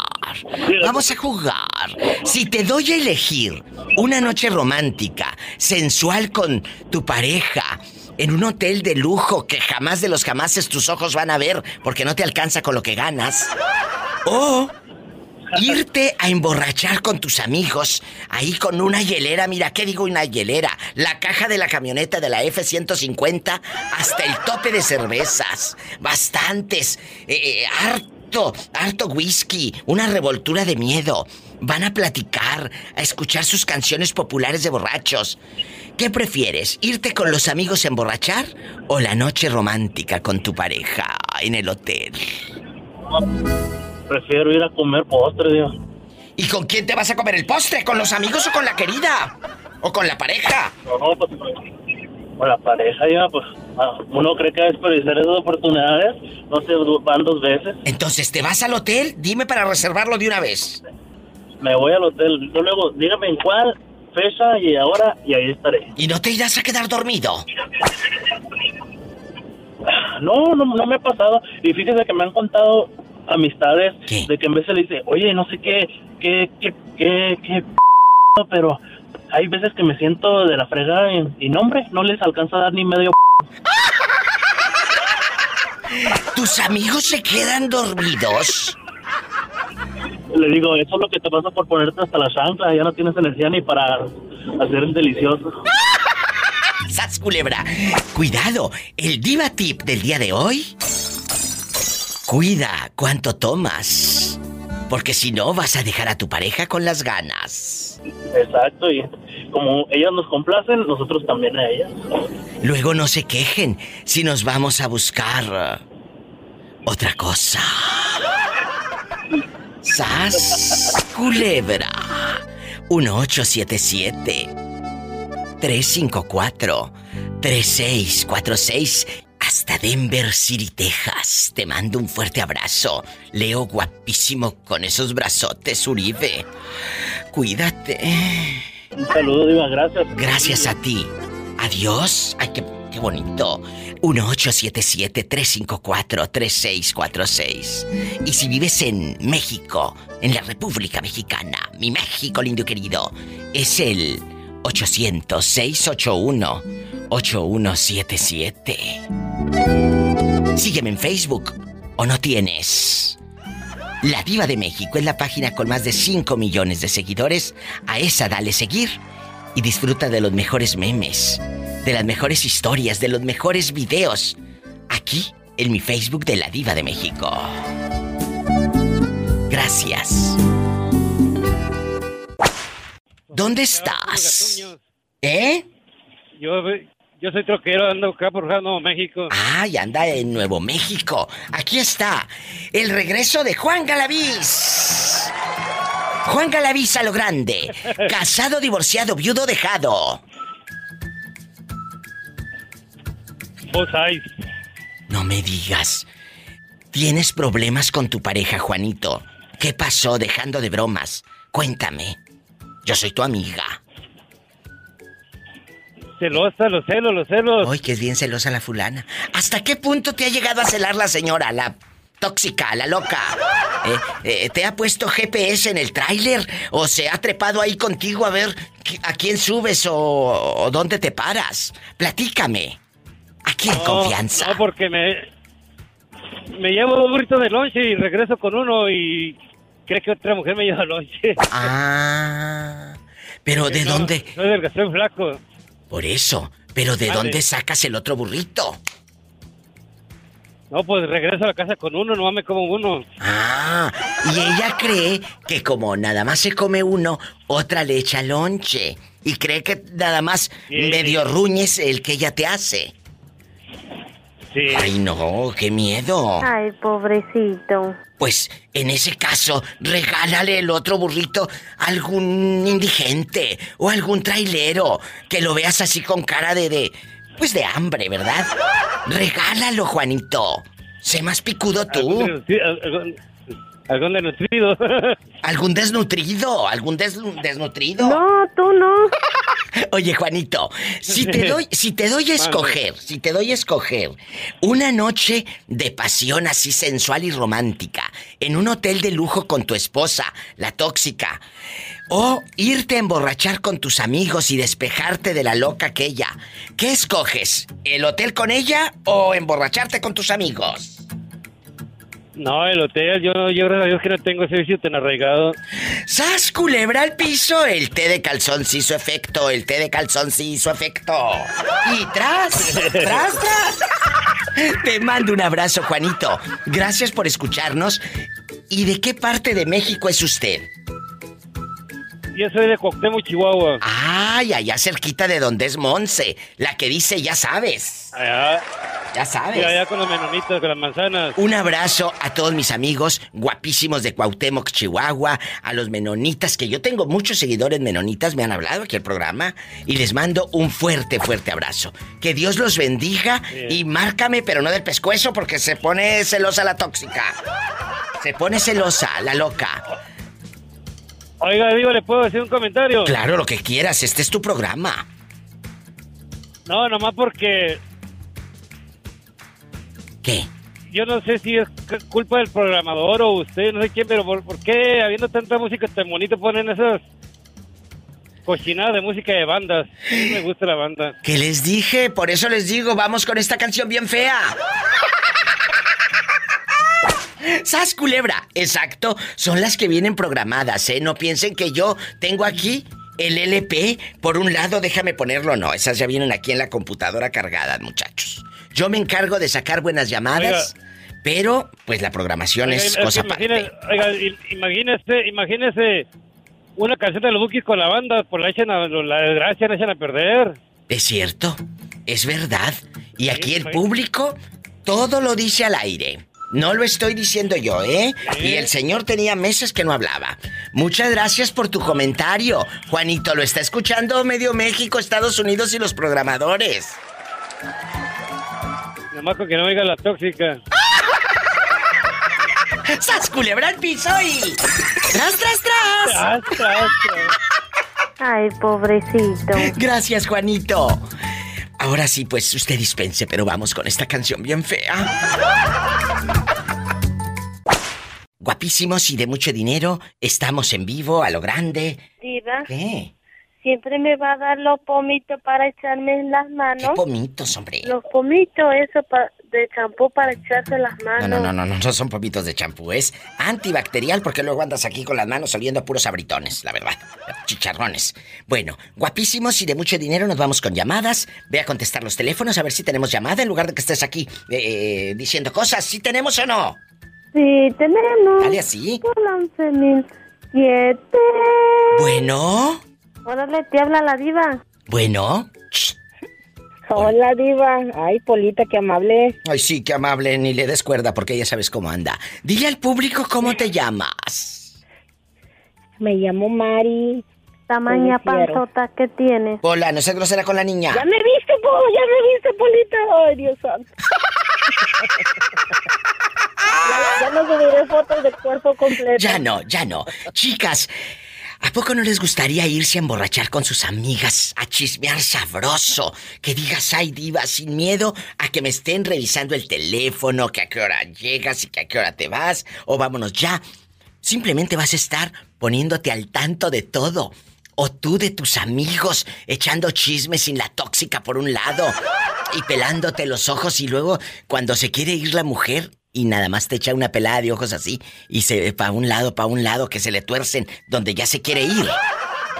Vamos a jugar. Si te doy a elegir una noche romántica, sensual con tu pareja, en un hotel de lujo que jamás de los jamases tus ojos van a ver porque no te alcanza con lo que ganas, o irte a emborrachar con tus amigos, ahí con una hielera, mira, ¿qué digo una hielera? La caja de la camioneta de la F-150 hasta el tope de cervezas, bastantes, eh, eh, harto, harto whisky, una revoltura de miedo. Van a platicar, a escuchar sus canciones populares de borrachos. ¿Qué prefieres? ¿Irte con los amigos a emborrachar o la noche romántica con tu pareja en el hotel? Prefiero ir a comer postre, Diva. ¿Y con quién te vas a comer el postre? ¿Con los amigos o con la querida? ¿O con la pareja? No, pues, con la pareja, Diva, pues, ah, uno cree que desperdiciar esas oportunidades, no se van dos veces. Entonces, ¿te vas al hotel? Dime para reservarlo de una vez. Me voy al hotel, yo luego, dígame en cuál fecha y ahora, y ahí estaré. ¿Y no te irás a quedar dormido? No, no, no me ha pasado. Y fíjese que me han contado amistades de que en vez se le dice, oye, no sé qué, qué, qué, qué, qué, p-", pero hay veces que me siento de la fregada y, y no, hombre, no les alcanza a dar ni medio. ¿Tus amigos se quedan dormidos? Le digo, eso es lo que te pasa por ponerte hasta la chancla, ya no tienes energía ni para hacer el delicioso. ¡Sas, culebra! Cuidado, el diva tip del día de hoy. Cuida cuánto tomas. Porque si no, vas a dejar a tu pareja con las ganas. Exacto, y como ellas nos complacen, nosotros también a ellas. Luego no se quejen si nos vamos a buscar otra cosa. ¡Sas, culebra! 1877 354 3646 hasta Denver City, Texas. Te mando un fuerte abrazo. Leo guapísimo con esos brazotes, Uribe. Cuídate. Un saludo, Diva, gracias. Gracias a ti. Adiós. Ay, qué, qué bonito. 1877-354-3646. Y si vives en México, en la República Mexicana, mi México lindo y querido, es el 800-681-8177. Sígueme en Facebook. ¿O no tienes? La Diva de México es la página con más de 5 millones de seguidores. A esa dale seguir y disfruta de los mejores memes, de las mejores historias, de los mejores videos. Aquí, en mi Facebook de La Diva de México. Gracias. ¿Dónde estás? ¿Eh? Yo, yo soy troquero, ando acá por Nuevo México. Ay, anda en Nuevo México. Aquí está el regreso de Juan Galaviz. Juan Galaviz a lo grande. <laughs> Casado, divorciado, viudo, dejado. Vos. No me digas. ¿Tienes problemas con tu pareja, Juanito? ¿Qué pasó dejando de bromas? Cuéntame. Yo soy tu amiga. Celosa, los celos, los celos. Ay, que es bien celosa la fulana. ¿Hasta qué punto te ha llegado a celar la señora, la tóxica, la loca? ¿Eh? Eh, ¿Te ha puesto GPS en el tráiler? ¿O se ha trepado ahí contigo a ver a quién subes o, o dónde te paras? Platícame. Aquí en No, confianza. No, porque me. Me llevo dos burritos de lonche y regreso con uno y. Cree que otra mujer me lleva lonche. Ah. Pero ¿de No, dónde? No es del que estoy flaco. Por eso. Pero ¿de Vale. dónde sacas el otro burrito? No, pues regreso a la casa con uno, no me como uno. Ah, y ella cree que como nada más se come uno, otra le echa lonche. Y cree que nada más medio ruñes el que ella te hace. Sí. Ay, no, qué miedo. Ay, pobrecito. Pues en ese caso, regálale el otro burrito a algún indigente o algún trailero que lo veas así con cara de, de pues de hambre, ¿verdad? Regálalo, Juanito. Sé más picudo tú. Algún desnutri- <laughs> algún- desnutrido. ¿Algún desnutrido? ¿Algún des- desnutrido? No, tú no. <laughs> Oye, Juanito, si te doy, si te doy a escoger, si te doy a escoger una noche de pasión así sensual y romántica en un hotel de lujo con tu esposa, la tóxica, o irte a emborrachar con tus amigos y despejarte de la loca aquella, ¿qué escoges? ¿El hotel con ella o emborracharte con tus amigos? No, el hotel, yo, yo gracias a Dios que no tengo ese vicio tan arraigado. ¡Sas, culebra al piso! El té de calzón sí hizo efecto, el té de calzón sí hizo efecto. Y tras, <laughs> tras, tras. Te mando un abrazo, Juanito. Gracias por escucharnos. ¿Y de qué parte de México es usted? Yo soy de Cuauhtémoc, Chihuahua. Ay, allá cerquita de donde es Monse, la que dice ya sabes. Allá. Ya sabes. Allá con los menonitos, con las manzanas. Un abrazo a todos mis amigos guapísimos de Cuauhtémoc, Chihuahua, a los menonitas, que yo tengo muchos seguidores menonitas, me han hablado aquí el programa, y les mando un fuerte, fuerte abrazo. Que Dios los bendiga y márcame, pero no del pescuezo, porque se pone celosa la tóxica. Se pone celosa la loca. Oiga, digo, ¿le puedo decir un comentario? Claro, lo que quieras, este es tu programa. No, nomás porque ¿Qué? yo no sé si es culpa del programador o usted, no sé quién, pero ¿por, por qué habiendo tanta música tan bonita ponen esas cochinadas de música de bandas? A mí me gusta la banda. Que les dije, por eso les digo, vamos con esta canción bien fea. ¡Sas culebra! Exacto, son las que vienen programadas, ¿eh? No piensen que yo tengo aquí el LP. Por un lado, déjame ponerlo, no, esas ya vienen aquí en la computadora cargadas, muchachos. Yo me encargo de sacar buenas llamadas, pero pues la programación Oiga, es cosa imagine- aparte. oiga, i- imagínese, imagínese una canción de los Bukis con la banda, por la echan a, la desgracia la echan a perder. Es cierto, es verdad. Y aquí el público todo lo dice al aire. No lo estoy diciendo yo, ¿eh? Y el señor tenía meses que no hablaba. Muchas gracias por tu comentario. Juanito, lo está escuchando medio México, Estados Unidos y los programadores. Nomás con que no oiga la tóxica. <laughs> ¡Sas, culebra al piso y... ¡Tras, tras, tras! Tras, tras, Ay, pobrecito. Gracias, Juanito. Ahora sí, pues usted dispense, pero vamos con esta canción bien fea. Guapísimos y de mucho dinero, estamos en vivo, a lo grande. Diva, ¿Qué? Siempre me va a dar los pomitos para echarme en las manos. Pomitos, hombre. Los pomitos, eso pa- de champú para echarse en las manos. No, no, no, no, no, no son pomitos de champú, es antibacterial porque luego andas aquí con las manos oliendo a puros abritones, la verdad. Chicharrones. Bueno, guapísimos y de mucho dinero nos vamos con llamadas. Ve a contestar los teléfonos a ver si tenemos llamada en lugar de que estés aquí eh, diciendo cosas. ¿Sí tenemos o no? Sí, tenemos. Dale así. Por 11.007. Bueno, Órale, te habla la diva. bueno. Hola, Diva. Ay, Polita, qué amable. Ay, sí, qué amable, ni le des cuerda porque ya sabes cómo anda. Dile al público cómo te llamas. Me llamo Mari. Tamaña panzota que tienes. Hola, no seas grosera con la niña. Ya me viste, po, ya me viste, Polita. Ay, Dios santo. <laughs> ya, ya no subiré fotos de cuerpo completo. Ya no, ya no. Chicas, ¿a poco no les gustaría irse a emborrachar con sus amigas, a chismear sabroso? Que digas, ay diva, sin miedo a que me estén revisando el teléfono, que a qué hora llegas y que a qué hora te vas, o vámonos ya. Simplemente vas a estar poniéndote al tanto de todo. O tú de tus amigos, echando chismes sin la tóxica por un lado y pelándote los ojos y luego cuando se quiere ir la mujer y nada más te echa una pelada de ojos así y se para un lado, para un lado que se le tuercen donde ya se quiere ir.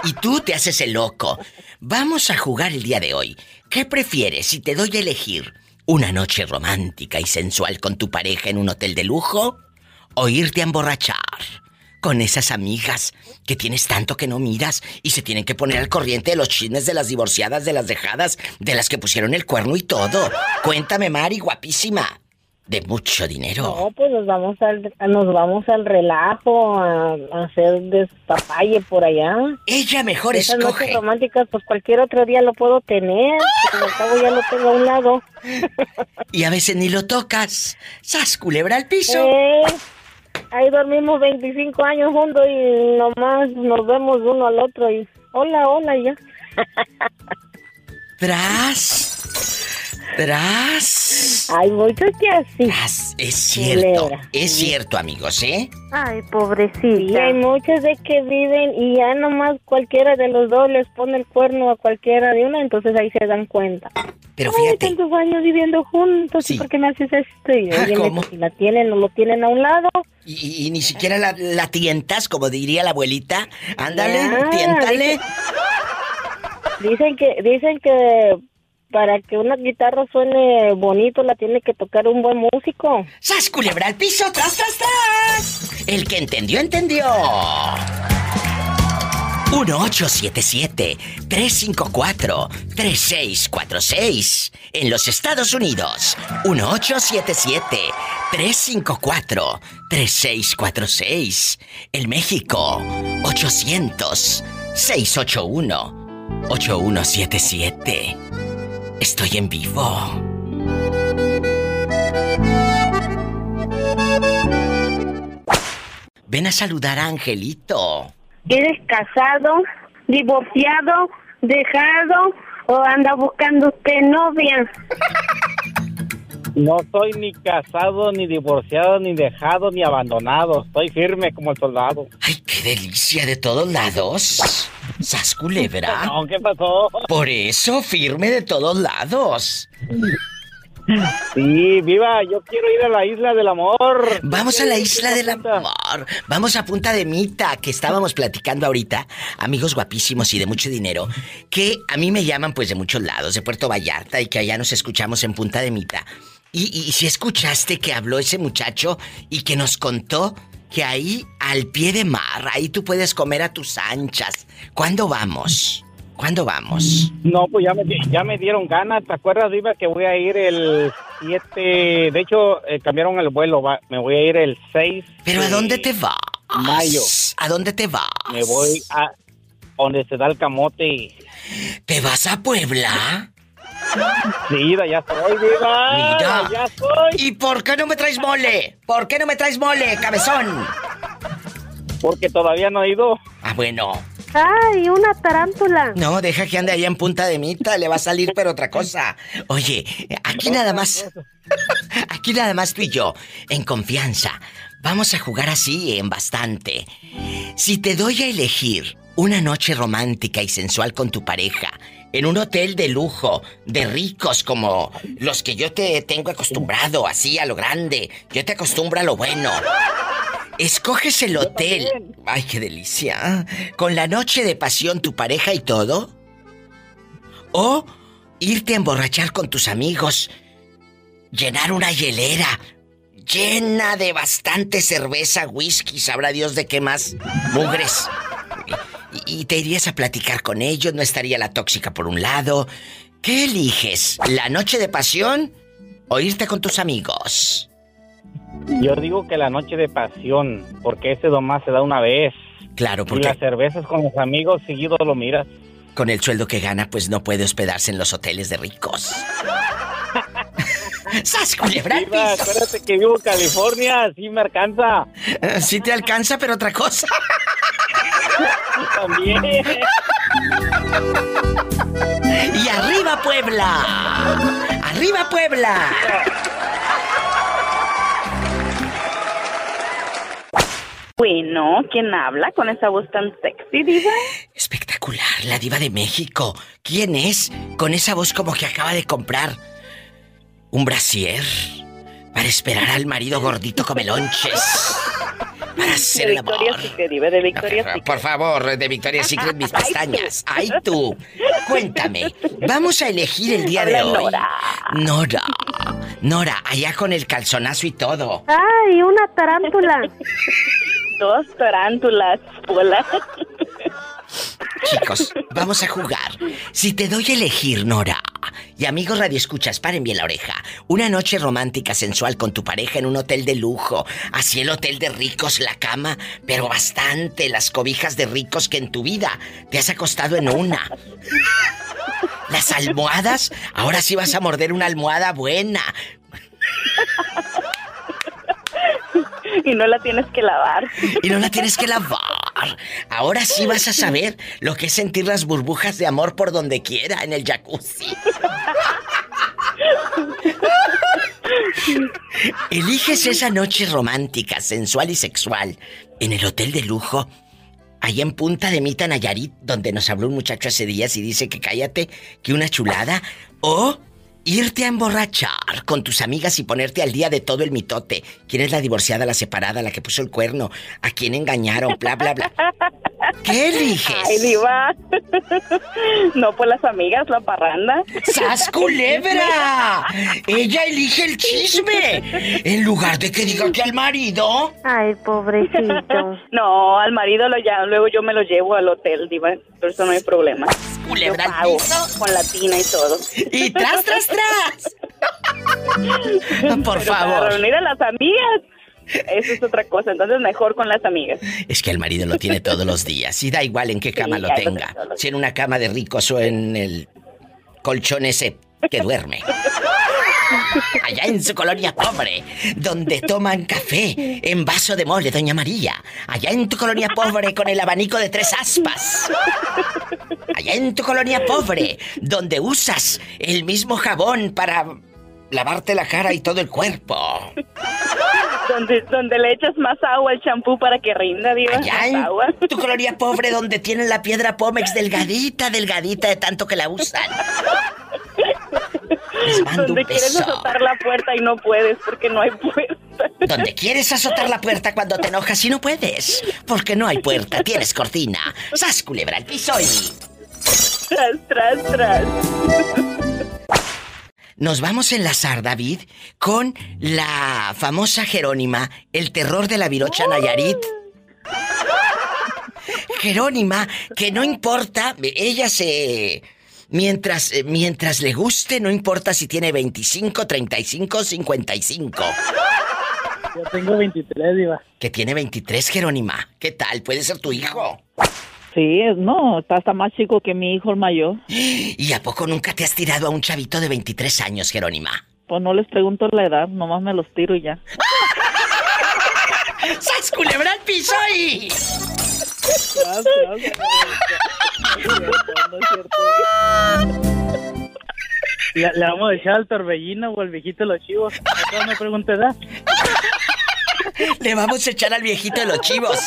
Y tú te haces el loco. Vamos a jugar el día de hoy. ¿Qué prefieres si te doy a elegir una noche romántica y sensual con tu pareja en un hotel de lujo o irte a emborrachar? con esas amigas que tienes tanto que no miras y se tienen que poner al corriente de los chismes de las divorciadas, de las dejadas, de las que pusieron el cuerno y todo. Cuéntame, Mari, guapísima. De mucho dinero. No, pues nos vamos al, nos vamos al relajo, a, a hacer despapalle por allá. Ella mejor Esas escoge. noches románticas, pues cualquier otro día lo puedo tener. al cabo ya lo tengo a un lado. <laughs> Y a veces ni lo tocas. ¡Sas, culebra al piso! Eh, ahí dormimos 25 años juntos y nomás nos vemos uno al otro y hola, hola ya. <laughs> Tras. Tras. Hay muchos que así. Tras. Es cierto. Culebra. Es cierto, amigos, ¿eh? Ay, pobrecita. hay muchos de que viven y ya nomás cualquiera de los dos les pone el cuerno a cualquiera de una, entonces ahí se dan cuenta. Pero Ay, fíjate. tantos años viviendo juntos, Sí. ¿y por qué me haces esto? Y, Ah, si la tienen o lo tienen a un lado. Y, y- y ni siquiera la, la tientas, como diría la abuelita. Ándale, Ah, tiéntale. Dicen que, dicen que para que una guitarra suene bonito la tiene que tocar un buen músico. ¡Sas, culebra al piso! ¡Tras, tras, tras! El que entendió, entendió. 1877-354-3646. En los Estados Unidos. 1877-354-3646. En México. 800-681-8177. Estoy en vivo. Ven a saludar a Angelito. ¿Eres casado, divorciado, dejado o anda buscando usted novia? <laughs> No soy ni casado, ni divorciado, ni dejado, ni abandonado. Estoy firme como el soldado. ¡Ay, qué delicia de todos lados! ¿Sas culebra? <laughs> No, ¿qué pasó? Por eso, firme de todos lados. Sí, viva, yo quiero ir a la isla del amor. Vamos a la isla del amor. Vamos a Punta de Mita, que estábamos platicando ahorita. Amigos guapísimos y de mucho dinero. Que a mí me llaman pues de muchos lados, de Puerto Vallarta, y que allá nos escuchamos en Punta de Mita. Y, y si escuchaste que habló ese muchacho y que nos contó que ahí al pie de mar, ahí tú puedes comer a tus anchas. ¿Cuándo vamos? ¿Cuándo vamos? No, pues ya me, ya me dieron ganas. ¿Te acuerdas, Viva, que voy a ir el 7? De hecho, eh, cambiaron el vuelo. va- Me voy a ir el 6. ¿Pero a de dónde te vas? Mayo. ¿A dónde te vas? Me voy a donde se da el camote. ¿Te vas a Puebla? Sí, Diva, ya estoy, Diva. Mira. Ya estoy. ¿Y por qué no me traes mole? ¿Por qué no me traes mole, cabezón? Porque todavía no he ido. Ah, bueno. ¡Ay, una tarántula! No, deja que ande allá en punta de mita, le va a salir pero otra cosa. Oye, aquí nada más. <laughs> Aquí nada más tú y yo, en confianza. Vamos a jugar así en bastante. Si te doy a elegir una noche romántica y sensual con tu pareja, en un hotel de lujo, de ricos como los que yo te tengo acostumbrado, así a lo grande, yo te acostumbro a lo bueno. Escoges el hotel. Ay, qué delicia. Con la noche de pasión, tu pareja y todo. O irte a emborrachar con tus amigos. Llenar una hielera llena de bastante cerveza, whisky, sabrá Dios de qué más. Mugres. Y, y te irías a platicar con ellos, no estaría la tóxica por un lado. ¿Qué eliges? ¿La noche de pasión o irte con tus amigos? Yo digo que la noche de pasión, porque ese nomás se da una vez. Claro, Y porque las cervezas con los amigos seguido lo miras. con el sueldo que gana, pues no puede hospedarse en los hoteles de ricos. <laughs> ¡Sas, culebra acuérdate que vivo en California, sí me alcanza. Sí te alcanza, pero otra cosa. También. Y arriba Puebla. Arriba Puebla. Bueno, ¿quién habla con esa voz tan sexy, diva? Espectacular, la diva de México. ¿Quién es? Con esa voz como que acaba de comprar un brasier para esperar al marido gordito come lonches. Para hacer de el amor. Victoria Secret, de Victoria Secret. Por favor, de Victoria's Secret, mis <laughs> pestañas. Ay, tú. Cuéntame. Vamos a elegir el día de hoy. Nora. Nora. Nora, allá con el calzonazo y todo. ¡Ay, una tarántula! <laughs> Dos tarántulas, Pola. Chicos, vamos a jugar. Si te doy a elegir, Nora, y amigos radioescuchas, paren bien la oreja. Una noche romántica, sensual con tu pareja en un hotel de lujo. Así el hotel de ricos, la cama, pero bastante, las cobijas de ricos que en tu vida te has acostado en una. Las almohadas, ahora sí vas a morder una almohada buena. y no la tienes que lavar. Y no la tienes que lavar. Ahora sí vas a saber lo que es sentir las burbujas de amor por donde quiera en el jacuzzi. Eliges esa noche romántica, sensual y sexual en el hotel de lujo, allá en Punta de Mita, Nayarit, donde nos habló un muchacho hace días y dice que cállate, que una chulada, o irte a emborrachar con tus amigas y ponerte al día de todo el mitote. ¿Quién es la divorciada, la separada, la que puso el cuerno? ¿A quién engañaron? Bla, bla, bla. <laughs> ¿Qué eliges? Ay, diva. <laughs> no, pues las amigas, la parranda. ¡Sas culebra! Ella elige el chisme. En lugar de que diga que al marido. Ay, pobrecito. <laughs> no, al marido lo ya, luego yo me lo llevo al hotel, diva. Por eso no hay problema. Culebra Yo pago, piso. con la tina y todo. Y tras, tras, tras. <laughs> Por Pero favor. Para reunir a las amigas. Eso es otra cosa, entonces mejor con las amigas. Es que el marido lo tiene todos los días y da igual en qué cama Sí, lo tenga. lo. Si en una cama de ricos o en el colchón ese que duerme. Allá en su colonia pobre, donde toman café en vaso de mole, doña María. Allá en tu colonia pobre con el abanico de tres aspas. Allá en tu colonia pobre, donde usas el mismo jabón para lavarte la cara y todo el cuerpo. Donde, donde le echas más agua al champú para que rinda, en agua. tu colonia pobre donde tienen la piedra Pómex delgadita, delgadita de tanto que la usan. Donde quieres azotar la puerta y no puedes porque no hay puerta. Donde quieres azotar la puerta cuando te enojas y no puedes. Porque no hay puerta, tienes cortina. ¡Sas, culebra al piso y... Tras, tras, tras. Nos vamos a enlazar, David, con la famosa Jerónima, el terror de la virocha Nayarit. Jerónima, que no importa, ella se... Mientras, eh, mientras le guste, no importa si tiene 25, 35, 55. Yo tengo 23, Diva. Que tiene 23, Jerónima. ¿Qué tal? ¿Puede ser tu hijo? Sí, no, está hasta más chico que mi hijo el mayor. <gasps> ¿Y a poco nunca te has tirado a un chavito de 23 años, Jerónima? Pues no les pregunto la edad, nomás me los tiro y ya. <laughs> ¡Sas culebra al piso y! Le, le vamos a echar al torbellino o al viejito de los chivos. Acá no pregunte edad. <laughs> Le vamos a echar al viejito de los chivos.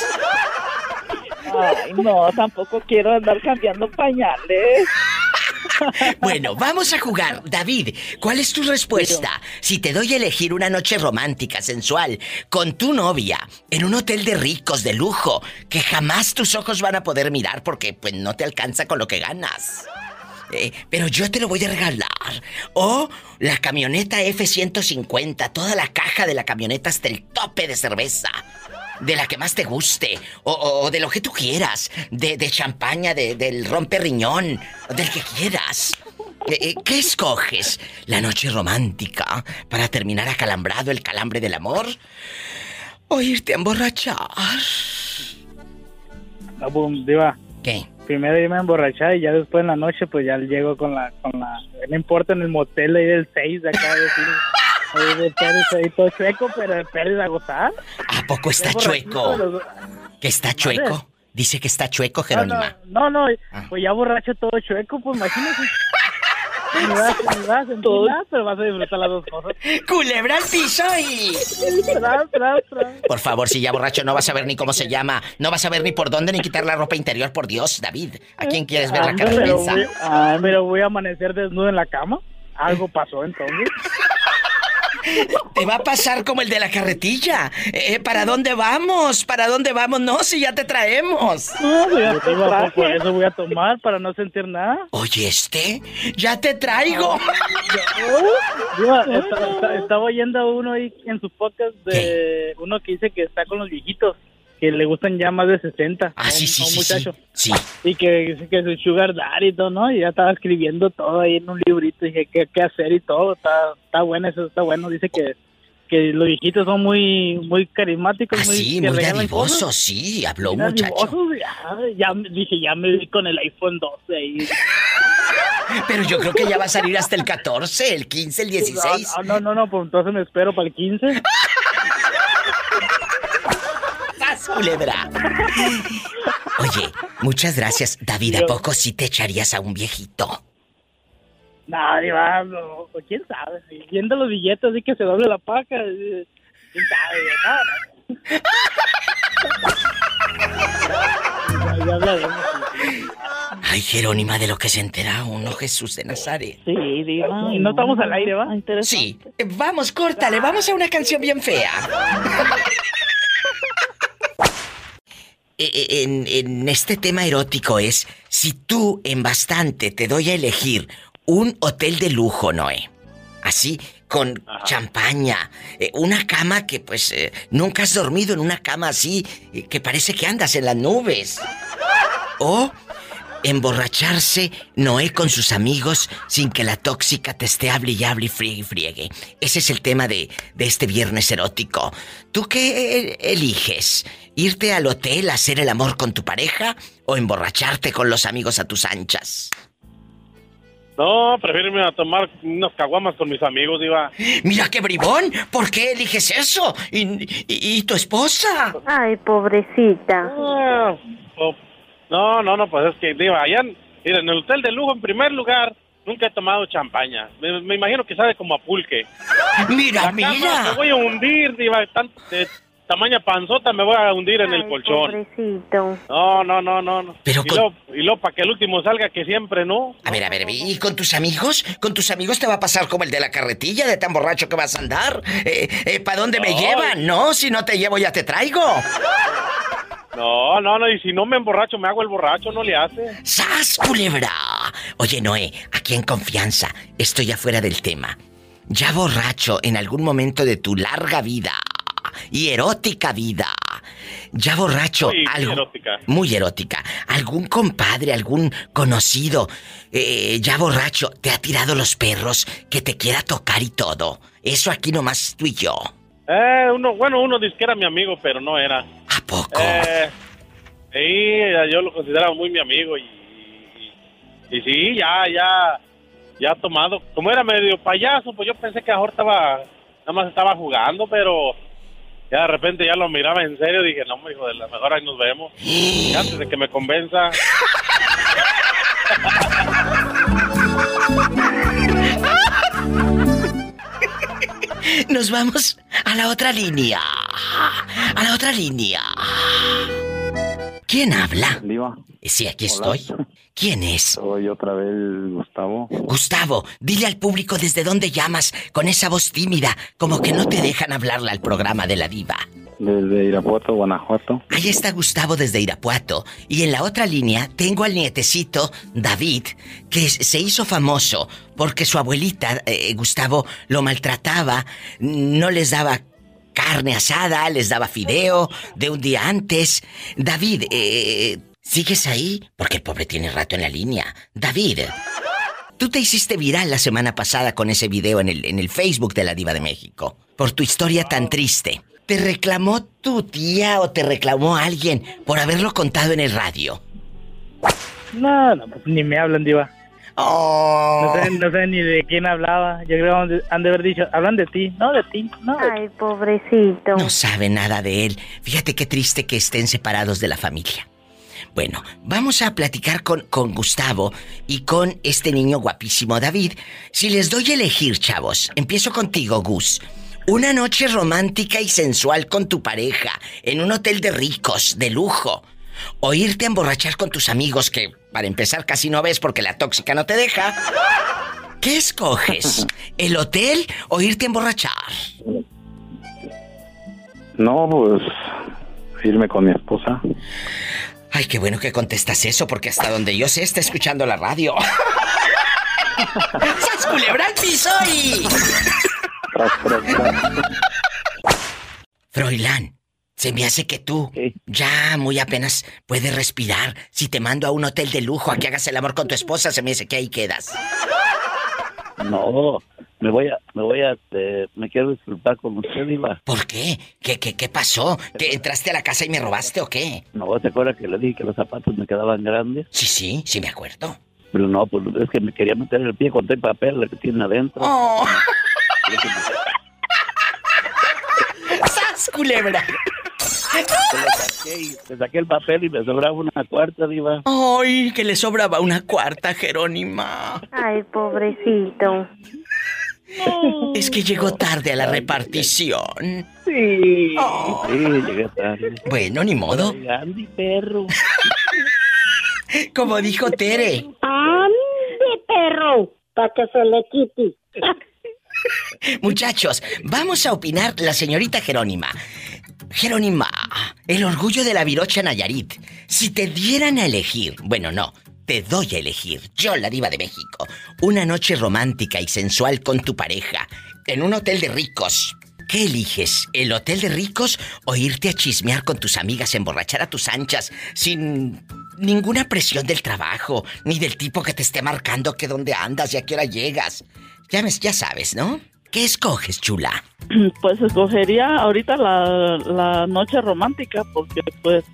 Ay, no, tampoco quiero andar cambiando pañales. <laughs> Bueno, vamos a jugar. David, ¿cuál es tu respuesta? Si te doy a elegir una noche romántica, sensual, con tu novia, en un hotel de ricos, de lujo, que jamás tus ojos van a poder mirar porque pues no te alcanza con lo que ganas. Eh, pero yo te lo voy a regalar. O la camioneta F-150, toda la caja de la camioneta hasta el tope de cerveza. De la que más te guste. O, o- o de lo que tú quieras. De, de champaña, de- del rompe riñón. Del que quieras. Eh, eh, ¿Qué escoges? ¿La noche romántica para terminar acalambrado el calambre del amor? ¿O irte a emborrachar? No, diva. ¿Qué? Primero irme a emborrachar y ya después en la noche pues ya llego con la, con la, no importa en el motel ahí del 6 de acá decir, <laughs> ahí de Pérez ahí todo chueco, pero de Pérez a gozar. ¿A poco está chueco? los- ¿Que está chueco? Dice que está chueco, Jerónima. no, no, no, pues ya borracho todo chueco, pues imagínate. <laughs> Ni vas, a nada, pero vas a disfrutar las dos cosas. ¡Culebra al piso y... Por favor, si ya borracho no vas a ver ni cómo se llama, no vas a ver ni por dónde ni quitar la ropa interior, por Dios, David. ¿A quién quieres ver la Ah, cara de pero, voy, ah, pero voy a amanecer desnudo en la cama. Algo pasó entonces. <laughs> Te va a pasar como el de la carretilla. Eh, ¿Para dónde vamos? ¿Para dónde vamos? No, si ya te traemos. No, pues ya te pues, por eso voy a tomar, para no sentir nada. Oye, este, ya te traigo. Diva, esta- esta- estaba oyendo uno ahí en su podcast de uno que dice que está con los viejitos, que le gustan ya más de 60. Ah, sí, sí, un sí, muchacho. sí. Y que que su sugar daddy y todo, ¿no? Y ya estaba escribiendo todo ahí en un librito. Dije, ¿qué, qué hacer y todo? Está, está bueno, eso está bueno. Dice que, que los viejitos son muy muy carismáticos. Ah, sí, que muy dadivosos, sí, habló Muy muchacho. Ya, ya dije, ya me vi con el iPhone 12 ahí. <laughs> Pero yo creo que ya va a salir hasta el 14, el 15, el 16. No, no, no, no, pues entonces me espero para el 15. <laughs> ¡Sas, culebra! Oye, muchas gracias. David, ¿a poco sí te echarías a un viejito? Nadie va, no, pues, quién sabe. Viendo los billetes así que se doble la paca. eh, ¿Quién sabe? No, no. <laughs> Ya, ya hablaremos. Ay, Jerónima, de lo que se entera uno, Jesús de Nazaret. Sí, diva. Y no estamos al aire, ¿va? Sí. Vamos, córtale, vamos a una canción bien fea. Eh, eh, En, en este tema erótico es, si tú en bastante te doy a elegir un hotel de lujo, Noé, así, con champaña, eh, una cama que pues eh, nunca has dormido en una cama así, eh, que parece que andas en las nubes, o emborracharse Noé con sus amigos sin que la tóxica te esté hable y hable y friegue y friegue. Ese es el tema de, de este viernes erótico. ¿Tú qué eliges? ¿Irte al hotel a hacer el amor con tu pareja o emborracharte con los amigos a tus anchas? No, prefiero irme a tomar unas caguamas con mis amigos, Diva. Mira qué bribón, ¿por qué eliges eso? ¿Y, y- y tu esposa? Ay, pobrecita. Ah, oh, No, no, no, pues es que, Diva, allá en, mira, en el hotel de lujo, en primer lugar, nunca he tomado champaña. Me, me imagino que sabe como a pulque. Mira, La cama mira. Me voy a hundir, Diva, tan- de tamaña panzota me voy a hundir en el colchón. Pobrecito. No, no, no, no. no. Pero y, con- luego, y luego para que el último salga, que siempre no. A ver, a ver, ¿y con tus amigos? ¿Con tus amigos te va a pasar como el de la carretilla de tan borracho que vas a andar? Eh, ¿Para dónde me No. llevan? No, si no te llevo ya te traigo. No, no, no, y si no me emborracho, me hago el borracho, no le hace. ¡Sas, culebra! Oye, Noé, aquí en confianza, estoy ya fuera del tema. Ya borracho en algún momento de tu larga vida y erótica vida. Ya borracho, Muy, muy algo. erótica. Muy erótica. ¿Algún compadre, algún conocido, eh, ya borracho, te ha tirado los perros que te quiera tocar y todo? Eso aquí nomás tú y yo. Eh, uno, bueno, uno dice que era mi amigo, pero no era. ¿A poco? Eh, Sí, yo lo consideraba muy mi amigo y, y, y sí, ya, ya, ya tomado. Como era medio payaso, pues yo pensé que ahora estaba, nada más estaba jugando, pero ya de repente ya lo miraba en serio. Dije, no, hijo de la mejor ahí nos vemos. Y antes de que me convenza. Nos vamos a la otra línea. A la otra línea. ¿Quién habla? Diva. Sí, aquí estoy. ¿Quién es? Soy otra vez Gustavo. Gustavo, dile al público desde dónde llamas con esa voz tímida, como que no te dejan hablarle al programa de la diva. Desde Irapuato, Guanajuato. Ahí está Gustavo desde Irapuato. Y en la otra línea tengo al nietecito, David, que se hizo famoso porque su abuelita, eh, Gustavo, lo maltrataba, no les daba carne asada, les daba fideo de un día antes. David, eh, ¿sigues ahí? Porque el pobre tiene rato en la línea. David. Tú te hiciste viral la semana pasada con ese video en el, en el Facebook de la Diva de México. Por tu historia tan triste. ¿Te reclamó tu tía o te reclamó alguien por haberlo contado en el radio? No, no, pues ni me hablan, Diva. Oh. No, sé, no sé ni de quién hablaba. Yo creo que han de haber dicho, hablan de ti. No, de ti. No, de Ay, pobrecito. No sabe nada de él. Fíjate qué triste que estén separados de la familia. Bueno, vamos a platicar con, con Gustavo y con este niño guapísimo David. Si les doy a elegir, chavos, empiezo contigo, Gus. Una noche romántica y sensual con tu pareja, en un hotel de ricos, de lujo. O irte a emborrachar con tus amigos, que para empezar casi no ves porque la tóxica no te deja. ¿Qué escoges? ¿El hotel o irte a emborrachar? No, pues irme con mi esposa. Ay, qué bueno que contestas eso, porque hasta donde yo sé está escuchando la radio. <laughs> ¡Sas culebra al piso y... Froilán, se me hace que tú ya muy apenas puedes respirar. Si te mando a un hotel de lujo a que hagas el amor con tu esposa, se me hace que ahí quedas. No, me voy a, me voy a, eh, me quiero disculpar con usted, Diva. ¿Por qué? ¿Qué, qué, qué pasó? ¿Que entraste a la casa y me robaste o qué? No, ¿te acuerdas que le dije que los zapatos me quedaban grandes? Sí, sí, sí me acuerdo. Pero no, pues es que me quería meter el pie con el papel el que tiene adentro. Oh. <laughs> ¡Sas, culebra! Le saqué, y- le saqué el papel y me sobraba una cuarta, Diva. ¡Ay, que le sobraba una cuarta, Jerónima! Ay, pobrecito. <laughs> Es que llegó tarde a la repartición. Sí, sí, llegué tarde. Bueno, ni modo. Ay, Andy, perro. <laughs> Como dijo Tere. ¡Ande, perro! Para que se le quite. <laughs> Muchachos, vamos a opinar la señorita Jerónima. Jerónima, el orgullo de la Virocha Nayarit. Si te dieran a elegir, bueno, no, te doy a elegir, yo la diva de México, una noche romántica y sensual con tu pareja, en un hotel de ricos. ¿Qué eliges? ¿El hotel de ricos o irte a chismear con tus amigas, emborrachar a tus anchas, sin ninguna presión del trabajo, ni del tipo que te esté marcando que dónde andas y a qué hora llegas? Ya, ya sabes, ¿no? ¿Qué escoges, chula? <clears throat> Pues escogería ahorita la, la noche romántica porque pues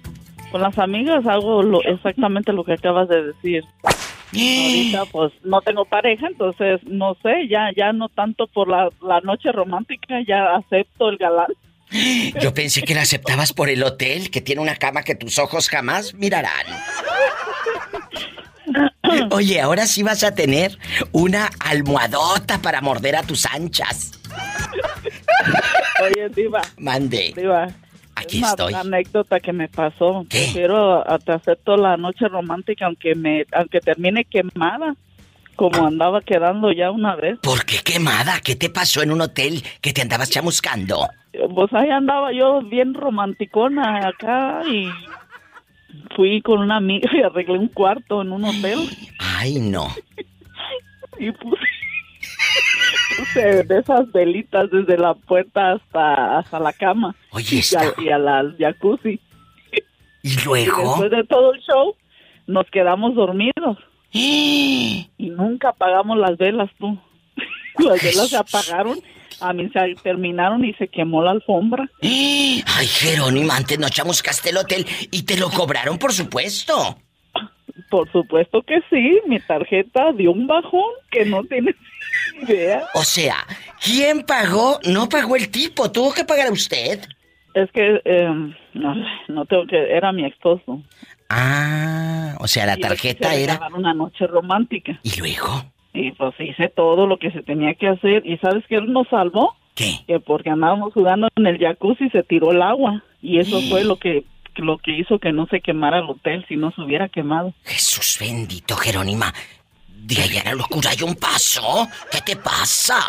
con las amigas hago lo, exactamente lo que acabas de decir. Ahorita pues no tengo pareja, entonces no sé, ya ya no tanto por la, la noche romántica, ya acepto el galán. <gasps> Yo pensé que la aceptabas por el hotel, que tiene una cama que tus ojos jamás mirarán. <laughs> Oye, ahora sí vas a tener una almohadota para morder a tus anchas. Oye, Diva. Mande. Diva. Aquí una estoy. anécdota que me pasó. Pero a- te acepto la noche romántica aunque me aunque termine quemada, como andaba quedando ya una vez. ¿Por qué quemada? ¿Qué te pasó en un hotel que te andabas chamuscando? Pues ahí andaba yo bien romanticona acá y fui con una amiga y arreglé un cuarto en un hotel Ay, no. <laughs> y puse, puse de esas velitas desde la puerta hasta, hasta la cama. Oye, y, a, y a la jacuzzi. ¿Y Y luego? después de todo el show, nos quedamos dormidos. <gasps> y nunca apagamos las velas, tú. <laughs> Las velas se apagaron A mí se terminaron y se quemó la alfombra. <gasps> Ay, Jerónimo, antes no chamuscaste el hotel y te lo cobraron, por supuesto. Por supuesto que sí, mi tarjeta dio un bajón que no tienes <laughs> idea. O sea, ¿quién pagó? No pagó el tipo, tuvo que pagar a usted. Es que eh, no, no tengo que era mi esposo. Ah, o sea, la Y tarjeta quise era. una noche romántica. ¿Y luego? Y pues hice todo lo que se tenía que hacer. ¿Y sabes qué nos salvó? ¿Qué? Que porque andábamos jugando en el jacuzzi se tiró el agua. Y eso fue lo que lo que hizo que no se quemara el hotel, si no se hubiera quemado. Jesús bendito, Jerónima. De allá a la locura hay un paso. ¿Qué te pasa?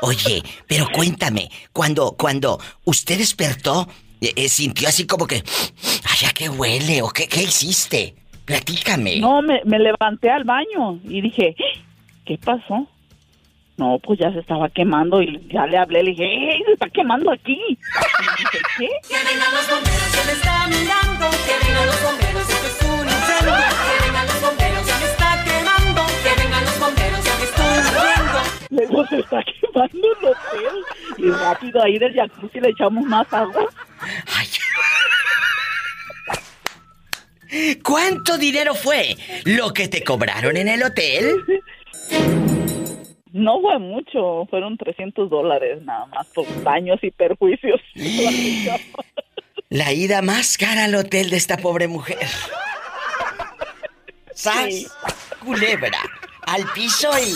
Oye, pero cuéntame, cuando, cuando usted despertó, eh, eh, sintió así como que, ay, ¿a qué huele? ¿O qué, qué hiciste? Platícame. No, me, me levanté al baño y dije, ¿qué pasó? No, pues ya se estaba quemando y ya le hablé, le dije, ¡Ey, se está quemando aquí! Dije, ¿qué? Que vengan los bomberos, se me está mirando. Que vengan los bomberos, esto es un incendio. Que vengan los bomberos, ya me está quemando. Que vengan los bomberos, ya me estoy muriendo. Luego se está quemando el hotel. Y rápido ahí del jacuzzi le echamos más agua. ¿Cuánto dinero fue lo que te cobraron en el hotel? No fue mucho, fueron 300 dólares nada más por daños y perjuicios. <gasps> La ida más cara al hotel de esta pobre mujer. ¡Sas! Culebra. Al piso y.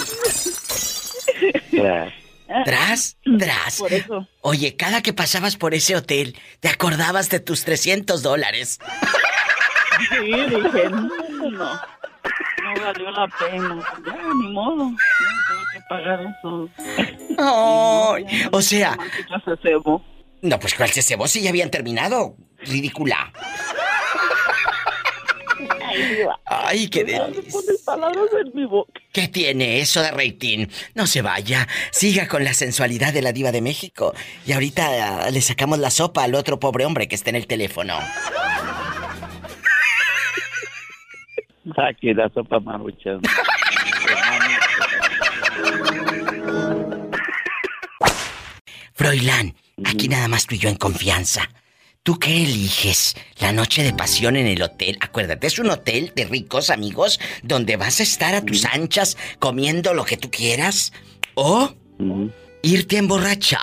Tras, tras. Por eso. Oye, cada que pasabas por ese hotel, te acordabas de tus 300 dólares. Sí, dije, no, no valió la pena. Ya, ni modo, ya tengo que pagar eso. Ay, o sea. No, pues cuál se cebó si ya habían terminado. Ridícula. Ay, qué delicia. ¿Qué tiene eso de rating? No se vaya. Siga con la sensualidad de la diva de México. Y ahorita ah, le sacamos la sopa al otro pobre hombre que está en el teléfono. Aquí la sopa maruchan. Froilán, aquí nada más tú y yo en confianza. ¿Tú qué eliges? La noche de pasión en el hotel. Acuérdate, es un hotel de ricos amigos donde vas a estar a tus anchas comiendo lo que tú quieras. O irte a emborrachar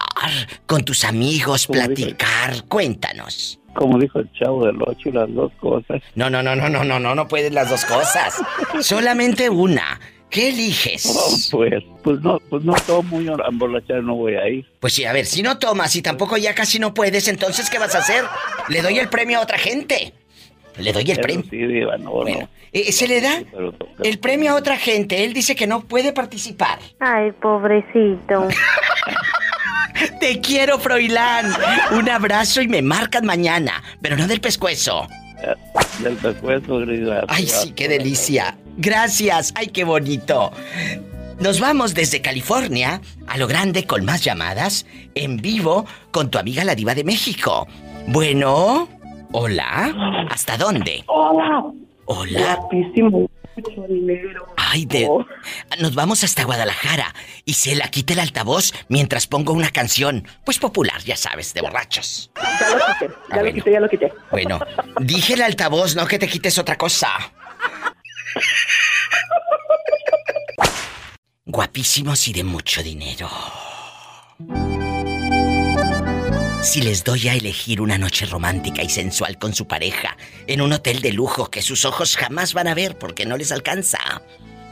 con tus amigos, platicar. Cuéntanos. Como dijo el chavo del ocho, las dos cosas. No, no, no, no, no, no, no, no puedes las dos cosas. <laughs> Solamente una. ¿Qué eliges? Oh, pues, pues no, pues no tomo y a emborrachar no voy a ir. Pues sí, a ver, si no tomas y tampoco ya casi no puedes, entonces ¿qué vas a hacer? Le doy el premio a otra gente. Le doy el Pero premio. Sí, diva, no, no. Eh, ¿Se le da Pero- el premio a otra gente? Él dice que no puede participar. Ay, pobrecito. <laughs> Te quiero, Froilán. Un abrazo y me marcan mañana, pero no del pescuezo. Del pescuezo, diva. Ay, sí, qué delicia. Gracias. Ay, qué bonito. Nos vamos desde California a lo grande con más llamadas en vivo con tu amiga la diva de México. Bueno, hola. ¿Hasta dónde? Hola. Hola. Guapísimo. Mucho dinero. Ay, de... Nos vamos hasta Guadalajara y se la quita el altavoz mientras pongo una canción, pues popular, ya sabes, de borrachos. Ya lo quité, ya lo quité, ya lo quité. Bueno, dije el altavoz, no que te quites otra cosa. Guapísimos y de mucho dinero. Si les doy a elegir una noche romántica y sensual con su pareja en un hotel de lujo que sus ojos jamás van a ver porque no les alcanza,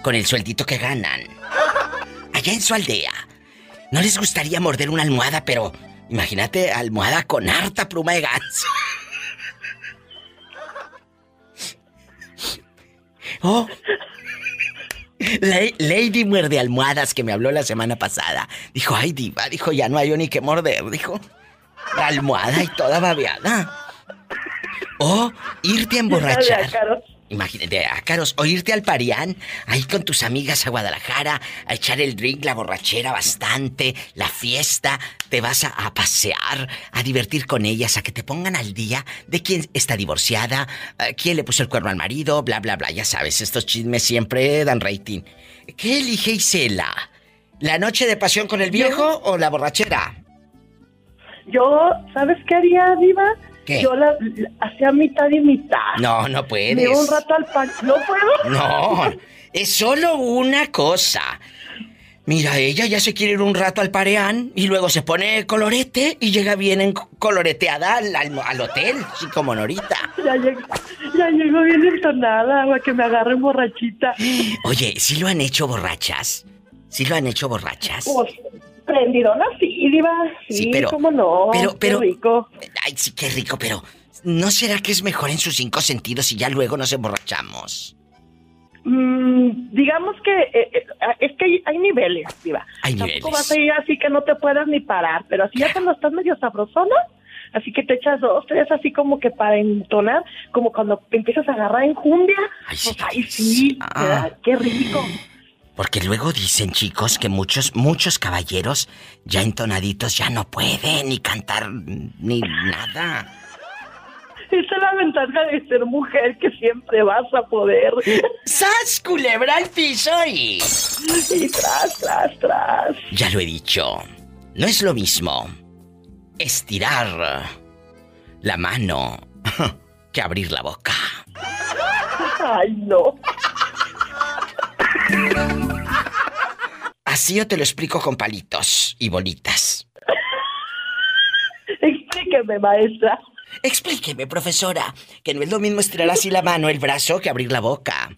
con el sueldito que ganan, allá en su aldea, ¿no les gustaría morder una almohada, pero imagínate almohada con harta pluma de ganso? Oh. La- Lady Muerde Almohadas que me habló la semana pasada. Dijo, ay diva, dijo, ya no hay ni que morder, dijo. La almohada y toda babeada. O irte a emborrachar. Imagínate, ácaros, o irte al Parián, ahí con tus amigas a Guadalajara, a echar el drink, la borrachera bastante, la fiesta, te vas a, a pasear, a divertir con ellas, a que te pongan al día de quién está divorciada, eh, quién le puso el cuerno al marido, bla, bla, bla, ya sabes, estos chismes siempre dan rating. ¿Qué elige Isela? ¿La noche de pasión con el viejo o la borrachera? Yo, ¿sabes qué haría, Diva? ¿Qué? Yo la, la- hacía mitad y mitad. No, no puedes. iba un rato al pan. ¿No puedo? <laughs> No, es solo una cosa. Mira, ella ya se quiere ir un rato al pareán y luego se pone colorete y llega bien en coloreteada al, al, al hotel, así como Norita. Ya llego, ya llego bien entonada, güey, que me agarren borrachita. Oye, ¿sí lo han hecho borrachas? ¿Sí lo han hecho borrachas? Pues, prendidona sí, Diva. Sí, Sí, pero- cómo no. pero- qué pero- rico. Ay, sí, qué rico, pero ¿no será que es mejor en sus cinco sentidos y ya luego nos emborrachamos? Mm, digamos que eh, eh, es que hay, hay niveles, Diva. Hay Tampoco niveles. vas a ir así que no te puedas ni parar, pero así ya cuando estás medio sabrosona, así que te echas dos, tres, así como que para entonar, como cuando empiezas a agarrar enjundia, pues ahí sí, Ah. qué rico. Porque luego dicen, chicos, que muchos, muchos caballeros ya entonaditos ya no pueden ni cantar ni nada. Esa es la ventaja de ser mujer, que siempre vas a poder. ¡Sas, culebra al piso y... Y tras, tras, tras. Ya lo he dicho, no es lo mismo estirar la mano <laughs> que abrir la boca. Ay, no. Así yo te lo explico con palitos y bolitas. Explíqueme, maestra. Explíqueme, profesora, que no es lo mismo estirar así la mano, el brazo, que abrir la boca.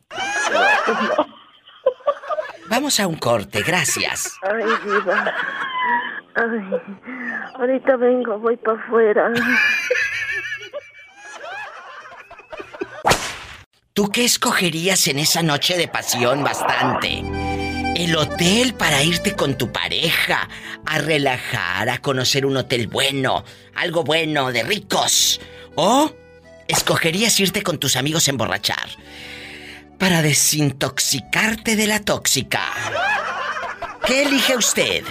Vamos a un corte, gracias. Ay, diva. Ay, ahorita vengo, voy para afuera. ¿Tú qué escogerías en esa noche de pasión bastante? ¿El hotel para irte con tu pareja a relajar, a conocer un hotel bueno, algo bueno, de ricos? ¿O escogerías irte con tus amigos a emborrachar para desintoxicarte de la tóxica? ¿Qué elige usted?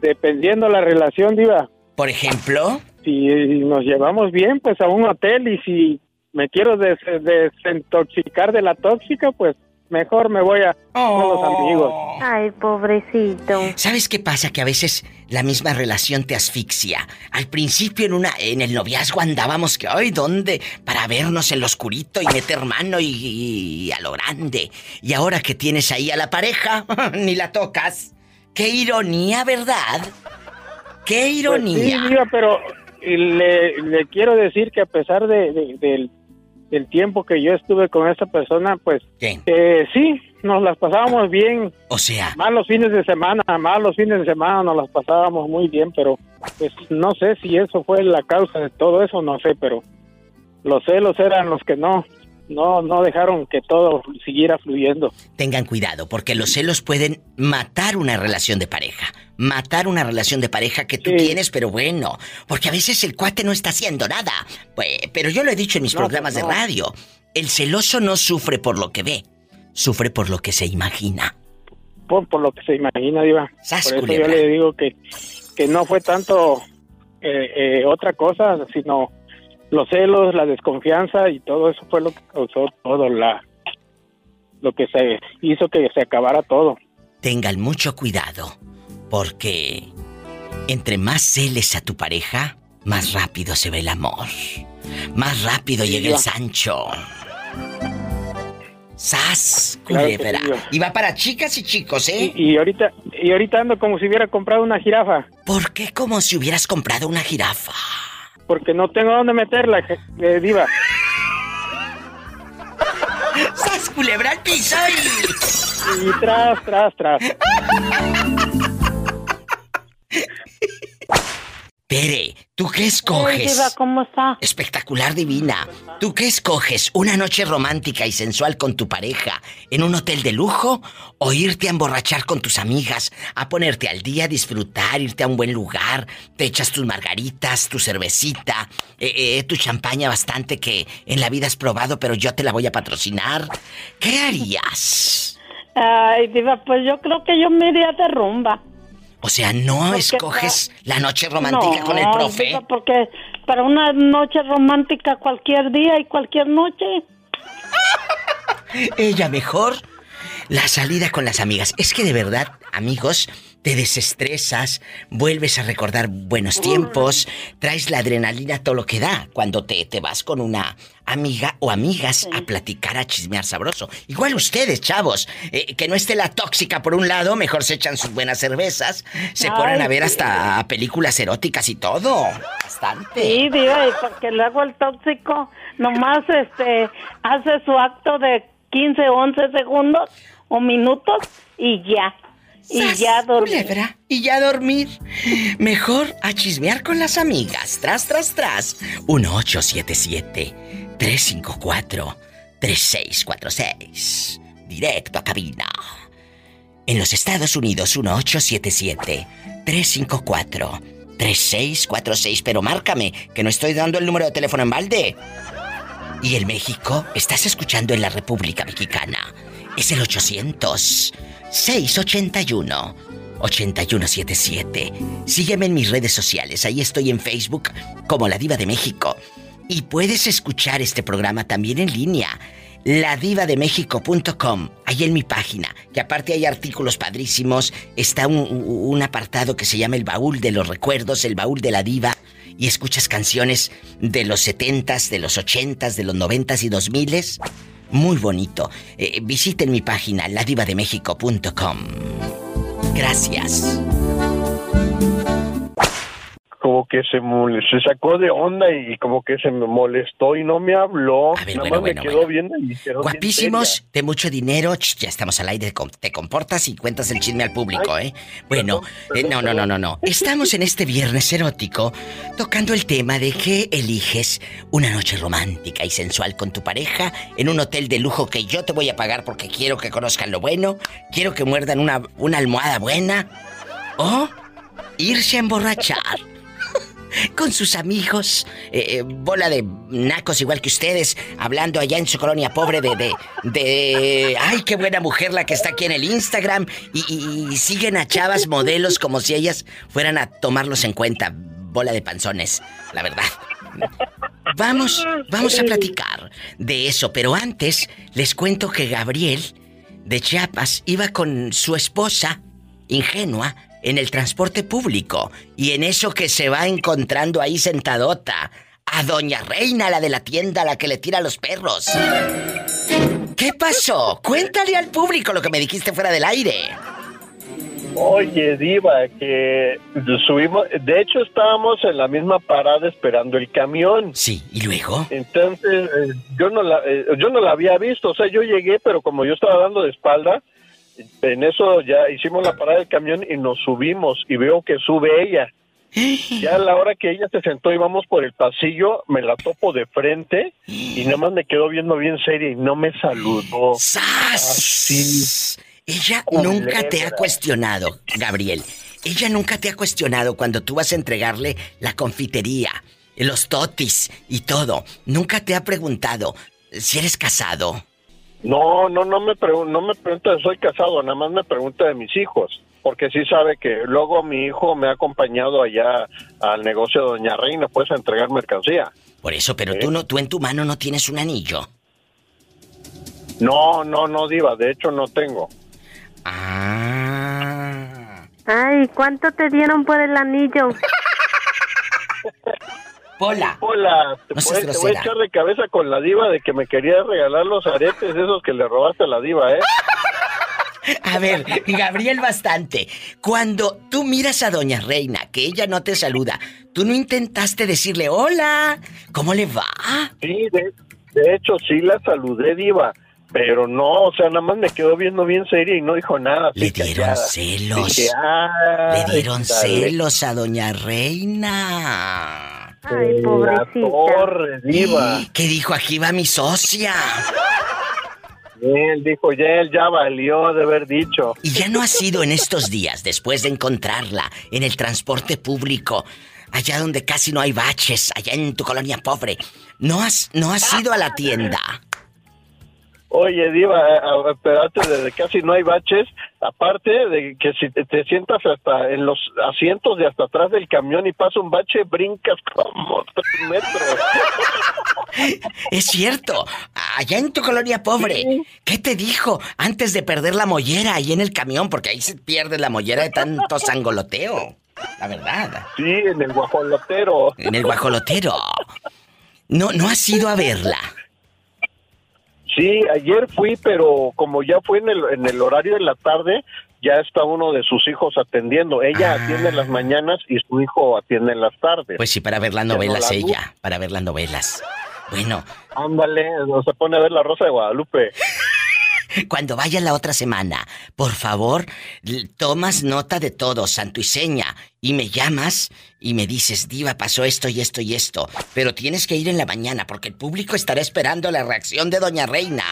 Dependiendo la relación, Diva. Por ejemplo. Si nos llevamos bien, pues a un hotel y si me quiero des- desintoxicar de la tóxica, pues mejor me voy a con los amigos. Ay, pobrecito. ¿Sabes qué pasa? Que a veces la misma relación te asfixia. Al principio en una en el noviazgo andábamos que ay, ¿dónde? Para vernos en lo oscurito y meter mano y, y a lo grande. Y ahora que tienes ahí a la pareja, <laughs> ni la tocas. Qué ironía, ¿verdad? Qué Pues ironía. sí, Diva, pero le, le quiero decir que a pesar de, de- del, del tiempo que yo estuve con esa persona, pues eh, sí, nos las pasábamos bien. O sea. Más los fines de semana, más los fines de semana nos las pasábamos muy bien, pero pues no sé si eso fue la causa de todo eso, no sé, pero los celos eran los que no, no, no dejaron que todo siguiera fluyendo. Tengan cuidado, porque los celos pueden matar una relación de pareja. Matar una relación de pareja que tú tienes, pero bueno. Porque a veces el cuate no está haciendo nada. Pues, pero yo lo he dicho en mis No, programas de radio. El celoso no sufre por lo que ve, sufre por lo que se imagina. por, por lo que se imagina, Diva. Sas, por eso culebra. yo le digo que, que no fue tanto eh, eh, otra cosa, sino los celos, la desconfianza y todo eso fue lo que causó todo la lo que se hizo que se acabara todo. Tengan mucho cuidado, porque entre más celes a tu pareja, más rápido se ve el amor. Más rápido llega el. Sancho. ¡Sas! Claro Culebra. sí, y va para chicas y chicos, ¿eh? Y, y ahorita y ahorita ando como si hubiera comprado una jirafa, ¿Por qué como si hubieras comprado una jirafa? Porque no tengo dónde meterla, eh, Diva. ¡Sas! Culebra al piso y... Y tras, tras, tras. Pere, ¿tú qué escoges? diva, ¿cómo está? Espectacular divina. ¿Tú qué escoges? ¿Una noche romántica y sensual con tu pareja en un hotel de lujo? ¿O irte a emborrachar con tus amigas, a ponerte al día, disfrutar, irte a un buen lugar, te echas tus margaritas, tu cervecita, eh, eh, tu champaña bastante que en la vida has probado, pero yo te la voy a patrocinar? ¿Qué harías? Ay, diva, pues yo creo que yo me iría de rumba. O sea, no Porque escoges la noche romántica con el profe. porque para una noche romántica cualquier día y cualquier noche. <laughs> Ella mejor. La salida con las amigas. Es que de verdad, amigos, te desestresas, vuelves a recordar buenos tiempos, traes la adrenalina todo lo que da cuando te, te vas con una amiga o amigas a platicar, a chismear sabroso. Igual ustedes, chavos, eh, que no esté la tóxica por un lado, mejor se echan sus buenas cervezas, se ponen a ver hasta películas eróticas y todo. Bastante. Sí, diva, y porque luego el tóxico nomás este hace su acto de 15, 11 segundos o minutos y ya. Y ¡Sas, ya dormir. culebra! Y ya dormir. Mejor a chismear con las amigas. Tras, tras, tras. 1877-354-3646. Directo a cabina. En los Estados Unidos, 1877-354-3646. Pero márcame, que no estoy dando el número de teléfono en balde. Y el México, estás escuchando en la República Mexicana. Es el 800 681 8177. Sígueme en mis redes sociales. Ahí estoy en Facebook como La Diva de México. Y puedes escuchar este programa también en línea. ladivademexico.com. Ahí en mi página. Que aparte hay artículos padrísimos. Está un, un apartado que se llama El Baúl de los Recuerdos, el Baúl de la Diva. Y escuchas canciones de los 70s, de los 80s, de los 90s y 2000s. Muy bonito. Eh, visiten mi página, ladivademexico.com. Gracias. Como que se, se sacó de onda y como que se me molestó y no me habló. Nada bueno, más bueno, me quedó quedó bien Guapísimos, de mucho dinero. Ch, ya estamos al aire. Te comportas y cuentas el chisme al público, ¿eh? Bueno, eh, no, no, no, no, <laughs> no. Estamos en este viernes erótico tocando el tema de que eliges una noche romántica y sensual con tu pareja en un hotel de lujo que yo te voy a pagar porque quiero que conozcan lo bueno, quiero que muerdan una, una almohada buena o irse a emborrachar con sus amigos, eh, eh, bola de nacos igual que ustedes, hablando allá en su colonia pobre de, de, de, ay, qué buena mujer la que está aquí en el Instagram, y, y- y siguen a chavas modelos como si ellas fueran a tomarlos en cuenta, bola de panzones, la verdad. Vamos, vamos a platicar de eso, pero antes les cuento que Gabriel de Chiapas iba con su esposa, ingenua, en el transporte público y en eso que se va encontrando ahí sentadota a Doña Reina, la de la tienda, la que le tira a los perros. ¿Qué pasó? Cuéntale al público lo que me dijiste fuera del aire. Oye, Diva, que subimos, de hecho estábamos en la misma parada esperando el camión. Sí, ¿y luego? Entonces, eh, yo no la eh, yo no la había visto, o sea, yo llegué, pero como yo estaba dando de espalda, en eso ya hicimos la parada del camión y nos subimos y veo que sube ella. Ya a la hora que ella se sentó y vamos por el pasillo, me la topo de frente y nada más me quedó viendo bien seria y no me saludó. ¡Sas! Ella nunca te ha cuestionado, Gabriel. Ella nunca te ha cuestionado cuando tú vas a entregarle la confitería, los totis y todo. Nunca te ha preguntado si eres casado. No, no, no me, pregun- no me pregunta soy casado, nada más me pregunta de mis hijos, porque sí sabe que luego mi hijo me ha acompañado allá al negocio de Doña Reina, pues a entregar mercancía. Por eso, pero tú no, tú en tu mano no tienes un anillo. No, no, no, Diva, de hecho no tengo. Ah. Ay, ¿cuánto te dieron por el anillo? <laughs> Hola. Hola, te, No seas puedes- te voy a echar de cabeza con la Diva de que me quería regalar los aretes esos que le robaste a la Diva, ¿eh? <laughs> A ver, Gabriel bastante. Cuando tú miras a Doña Reina, que ella no te saluda, tú no intentaste decirle hola, ¿cómo le va? Sí, de, de hecho sí la saludé, Diva, pero no, o sea, nada más me quedó viendo bien seria y no dijo nada. Le dieron callada. celos. Dije, "Ay, Le dieron dale". celos a Doña Reina. Ay, La pobrecita. torre, Diva. ¿Qué dijo? Aquí va mi socia. Él dijo, ya él ya valió de haber dicho. Y ya no ha sido en estos días, después de encontrarla en el transporte público, allá donde casi no hay baches, allá en tu colonia pobre. ¿No has, no has ido a la tienda? Oye, Diva, a- espérate, desde casi no hay baches. Aparte de que si te, te sientas hasta en los asientos de hasta atrás del camión y pasa un bache, brincas como tres metros. <laughs> Es cierto. Allá en tu colonia pobre, ¿qué te dijo antes de perder la mollera ahí en el camión? Porque ahí se pierde la mollera de tanto sangoloteo. La verdad. Sí, en el guajolotero. En el guajolotero. No, no has ido a verla. Sí, ayer fui, pero como ya fue en el, en el horario de la tarde, ya está uno de sus hijos atendiendo. Ella atiende en las mañanas y su hijo atiende en las tardes. Pues sí, para ver las no novelas la ella. Para ver las novelas. Bueno, Ándale, se pone a ver la Rosa de Guadalupe. Cuando vayas la otra semana, por favor, tomas nota de todo, santo y seña, y me llamas y me dices, Diva, pasó esto y esto y esto, pero tienes que ir en la mañana porque el público estará esperando la reacción de Doña Reina.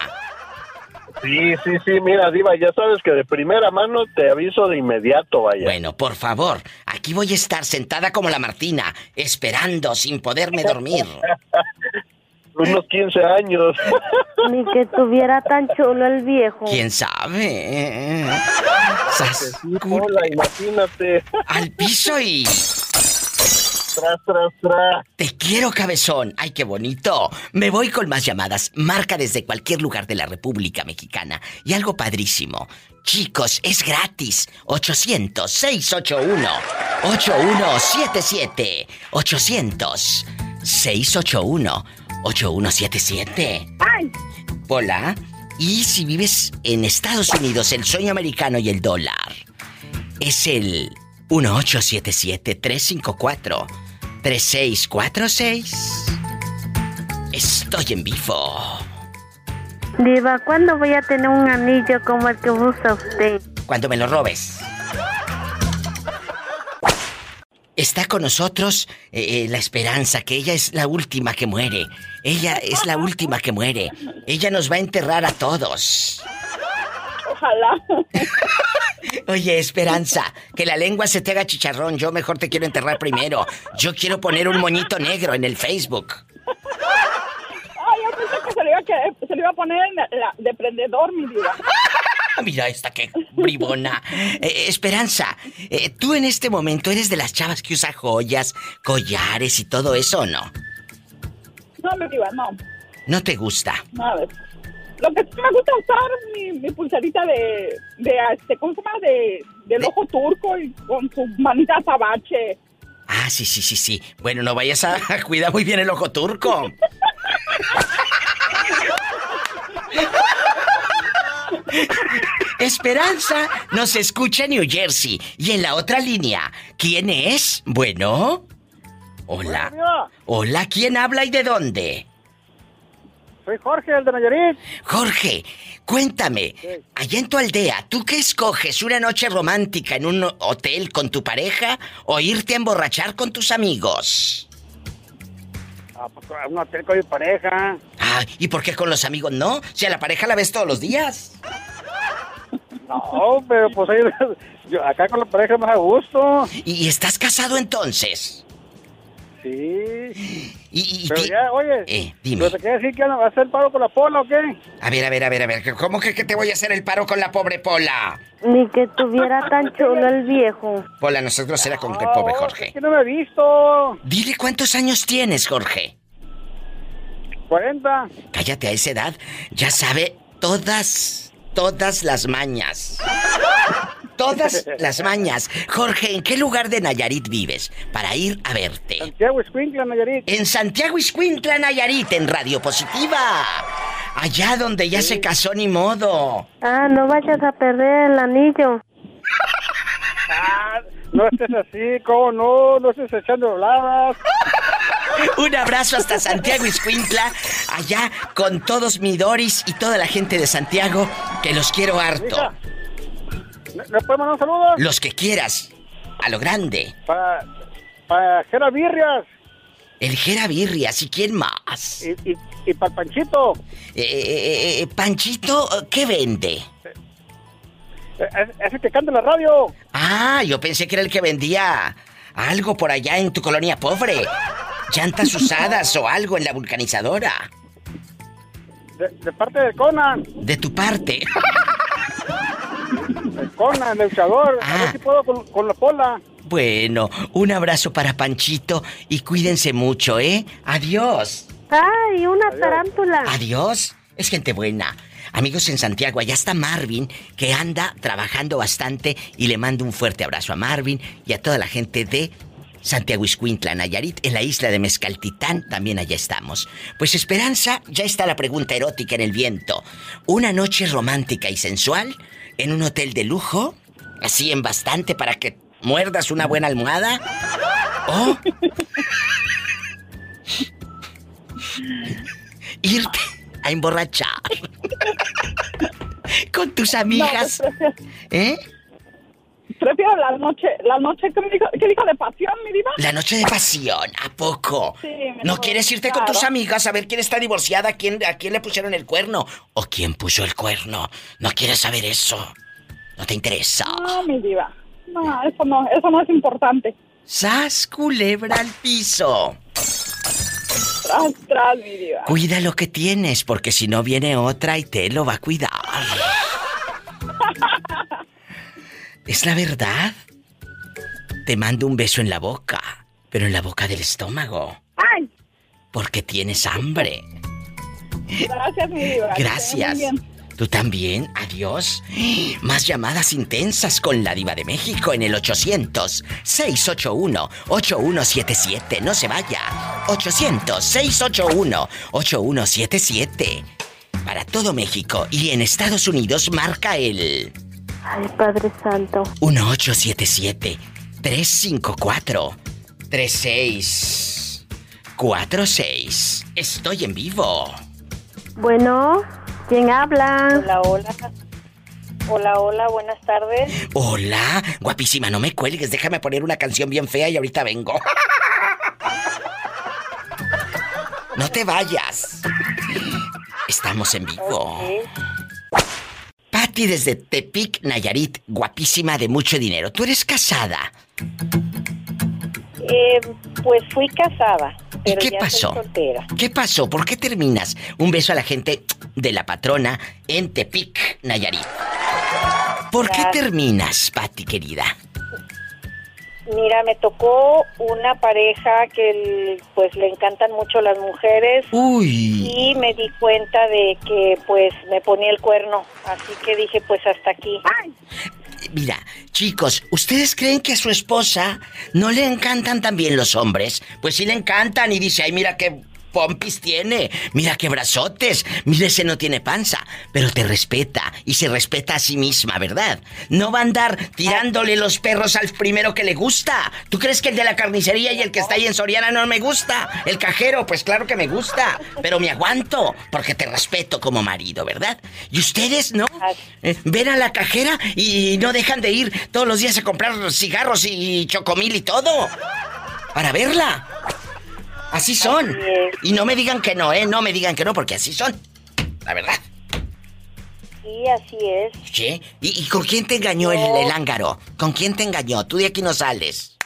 Sí, sí, sí, mira, Diva, ya sabes que de primera mano te aviso de inmediato, vaya. Bueno, por favor, aquí voy a estar sentada como la Martina, esperando sin poderme dormir. <laughs> Unos 15 años. <laughs> Ni que estuviera tan chulo el viejo. ¿Quién sabe? Sas- Hola, imagínate. Al piso y... Tras, tras, tras. Te quiero, cabezón. Ay, qué bonito. Me voy con más llamadas. Marca desde cualquier lugar de la República Mexicana. Y algo padrísimo. Chicos, es gratis. 800-681-8177. 800-681-8177. Hola. Y si vives en Estados Unidos, el sueño americano y el dólar es el 1877-354-3646. Estoy en vivo. Diva, ¿cuándo voy a tener un anillo como el que usa usted? Cuando me lo robes. Está con nosotros eh, eh, la esperanza, que ella es la última que muere. Ella es la última que muere. Ella nos va a enterrar a todos. Ojalá. Oye, Esperanza, que la lengua se te haga chicharrón. Yo mejor te quiero enterrar primero. Yo quiero poner un moñito negro en el Facebook. Ay, yo pensé que se le iba a, quedar- se le iba a poner en la- la- de prendedor, mi vida. <laughs> Mira esta que bribona. Eh, Esperanza, eh, tú en este momento eres de las chavas que usa joyas, collares y todo eso, ¿o no? No, mi diva, no. ¿No te gusta? No, a ver. Lo que sí me gusta usar mi, mi pulserita de, de, este, ¿cómo se llama? De, del ojo turco y con su manita azabache. Ah, sí, sí, sí, sí. Bueno, no vayas a <laughs> cuidar muy bien el ojo turco. <laughs> Esperanza nos escucha en New Jersey. Y en la otra línea, ¿quién es? Bueno. Hola. Hola, ¿quién habla y de dónde? Soy Jorge, el de Nayarit. Jorge, cuéntame, allá en tu aldea, ¿tú qué escoges? ¿Una noche romántica en un hotel con tu pareja o irte a emborrachar con tus amigos? Ah, pues, a un hotel con mi pareja. Ah, ¿y por qué con los amigos no? Si a la pareja la ves todos los días. <laughs> No, pero pues ahí, <laughs> yo acá con la pareja más a gusto. ¿Y, y estás casado entonces? Sí. Y, pero ya, oye. Eh, dime. ¿Pero te quiere decir que va a hacer paro con la pola o qué? A ver, a ver, a ver, a ver, ¿cómo que, que te voy a hacer el paro con la pobre Pola? Ni que estuviera tan chulo el viejo. Pola, nosotros será con el pobre Jorge. Que no me he visto. Dile cuántos años tienes, Jorge. 40. Cállate a esa edad. Ya sabe todas, todas las mañas. Todas las mañas. Jorge, ¿en qué lugar de Nayarit vives? Para ir a verte. Santiago Escuincla, Nayarit. En Santiago Iscuintla, Nayarit, en Radio Positiva. Allá donde ya se casó ni modo. Ah, no vayas a perder el anillo. Ah, no estés así, ¿cómo no? No estés echando voladas. Un abrazo hasta Santiago Iscuintla, allá con todos mi Doris y toda la gente de Santiago, que los quiero harto. ¿Le le puedo mandar un saludo? Los que quieras, a lo grande. Para, para Jera Birrias El Jera Birrias, ¿y quién más? y, y, y para Panchito. Eh, eh, eh, Panchito, ¿qué vende? Eh, Es, es el que canta en la radio. Ah, yo pensé que era el que vendía algo por allá en tu colonia pobre. Llantas <laughs> usadas o algo en la vulcanizadora. De, de parte de Conan. De tu parte. <laughs> Conan, el luchador. A ver si puedo con, con la pola. Bueno, un abrazo para Panchito y cuídense mucho, ¿eh? Adiós. Ay, una tarántula. Adiós. Es gente buena. Amigos en Santiago, allá está Marvin, que anda trabajando bastante y le mando un fuerte abrazo a Marvin y a toda la gente de Santiago Iscuintla, Nayarit, en la isla de Mezcaltitán, también allá estamos. Pues Esperanza, ya está la pregunta erótica en el viento. ¿Una noche romántica y sensual en un hotel de lujo? Así en bastante para que muerdas una buena almohada. ¿O irte a emborrachar <laughs> con tus amigas? Pues, ¿Eh? Prefiero la noche, la noche que me dijo, ¿qué dijo de pasión, mi diva? La noche de pasión, ¿a poco? Sí, ¿No mejor, quieres irte con claro. tus amigas a ver quién está divorciada, a quién, a quién le pusieron el cuerno? ¿O quién puso el cuerno? ¿No quieres saber eso? ¿No te interesa? No, mi diva. No, eso no, eso no es importante. ¡Sas, culebra al piso! Tras, tras, mi diva. Cuida lo que tienes, porque si no viene otra y te lo va a cuidar. <laughs> ¿Es la verdad? Te mando un beso en la boca, pero en la boca del estómago, ¡Ay! porque tienes hambre. Gracias, mi diva. Gracias. Tú también, adiós. Más llamadas intensas con la diva de México en el 800-681-8177. No se vaya. 800-681-8177. Para todo México y en Estados Unidos marca el Ay, Padre Santo. 1877-354-3646. Estoy en vivo. Bueno, ¿quién habla? Hola, hola. Hola, hola, buenas tardes. Hola, guapísima, no me cuelgues, déjame poner una canción bien fea y ahorita vengo. <laughs> No te vayas. Estamos en vivo. Desde Tepic, Nayarit, guapísima de mucho dinero. ¿Tú eres casada? Eh, pues fui casada, ¿Y qué ya pasó? soy soltera. ¿Qué pasó? ¿Por qué terminas? Un beso a la gente de la patrona en Tepic, Nayarit. ¿Por qué terminas, Patti querida? Mira, me tocó una pareja que pues le encantan mucho las mujeres Uy. y me di cuenta de que pues me ponía el cuerno, así que dije pues hasta aquí. Mira, chicos, ¿ustedes creen que a su esposa no le encantan también los hombres? Pues sí le encantan y dice, ay, mira qué pompis tiene, mira qué brazotes, mira ese no tiene panza, pero te respeta y se respeta a sí misma, ¿verdad? No va a andar tirándole los perros al primero que le gusta. ¿Tú crees que el de la carnicería y el que está ahí en Soriana no me gusta? El cajero, pues claro que me gusta, pero me aguanto porque te respeto como marido, ¿verdad? Y ustedes, ¿no? Eh, ven a la cajera y no dejan de ir todos los días a comprar cigarros y chocomil y todo. Para verla. Así son. Y no me digan que no, ¿eh? No me digan que no, porque así son. La verdad. Sí, así es. ¿Sí? ¿Y, y con quién te engañó el, el ángaro? ¿Con quién te engañó? Tú de aquí no sales.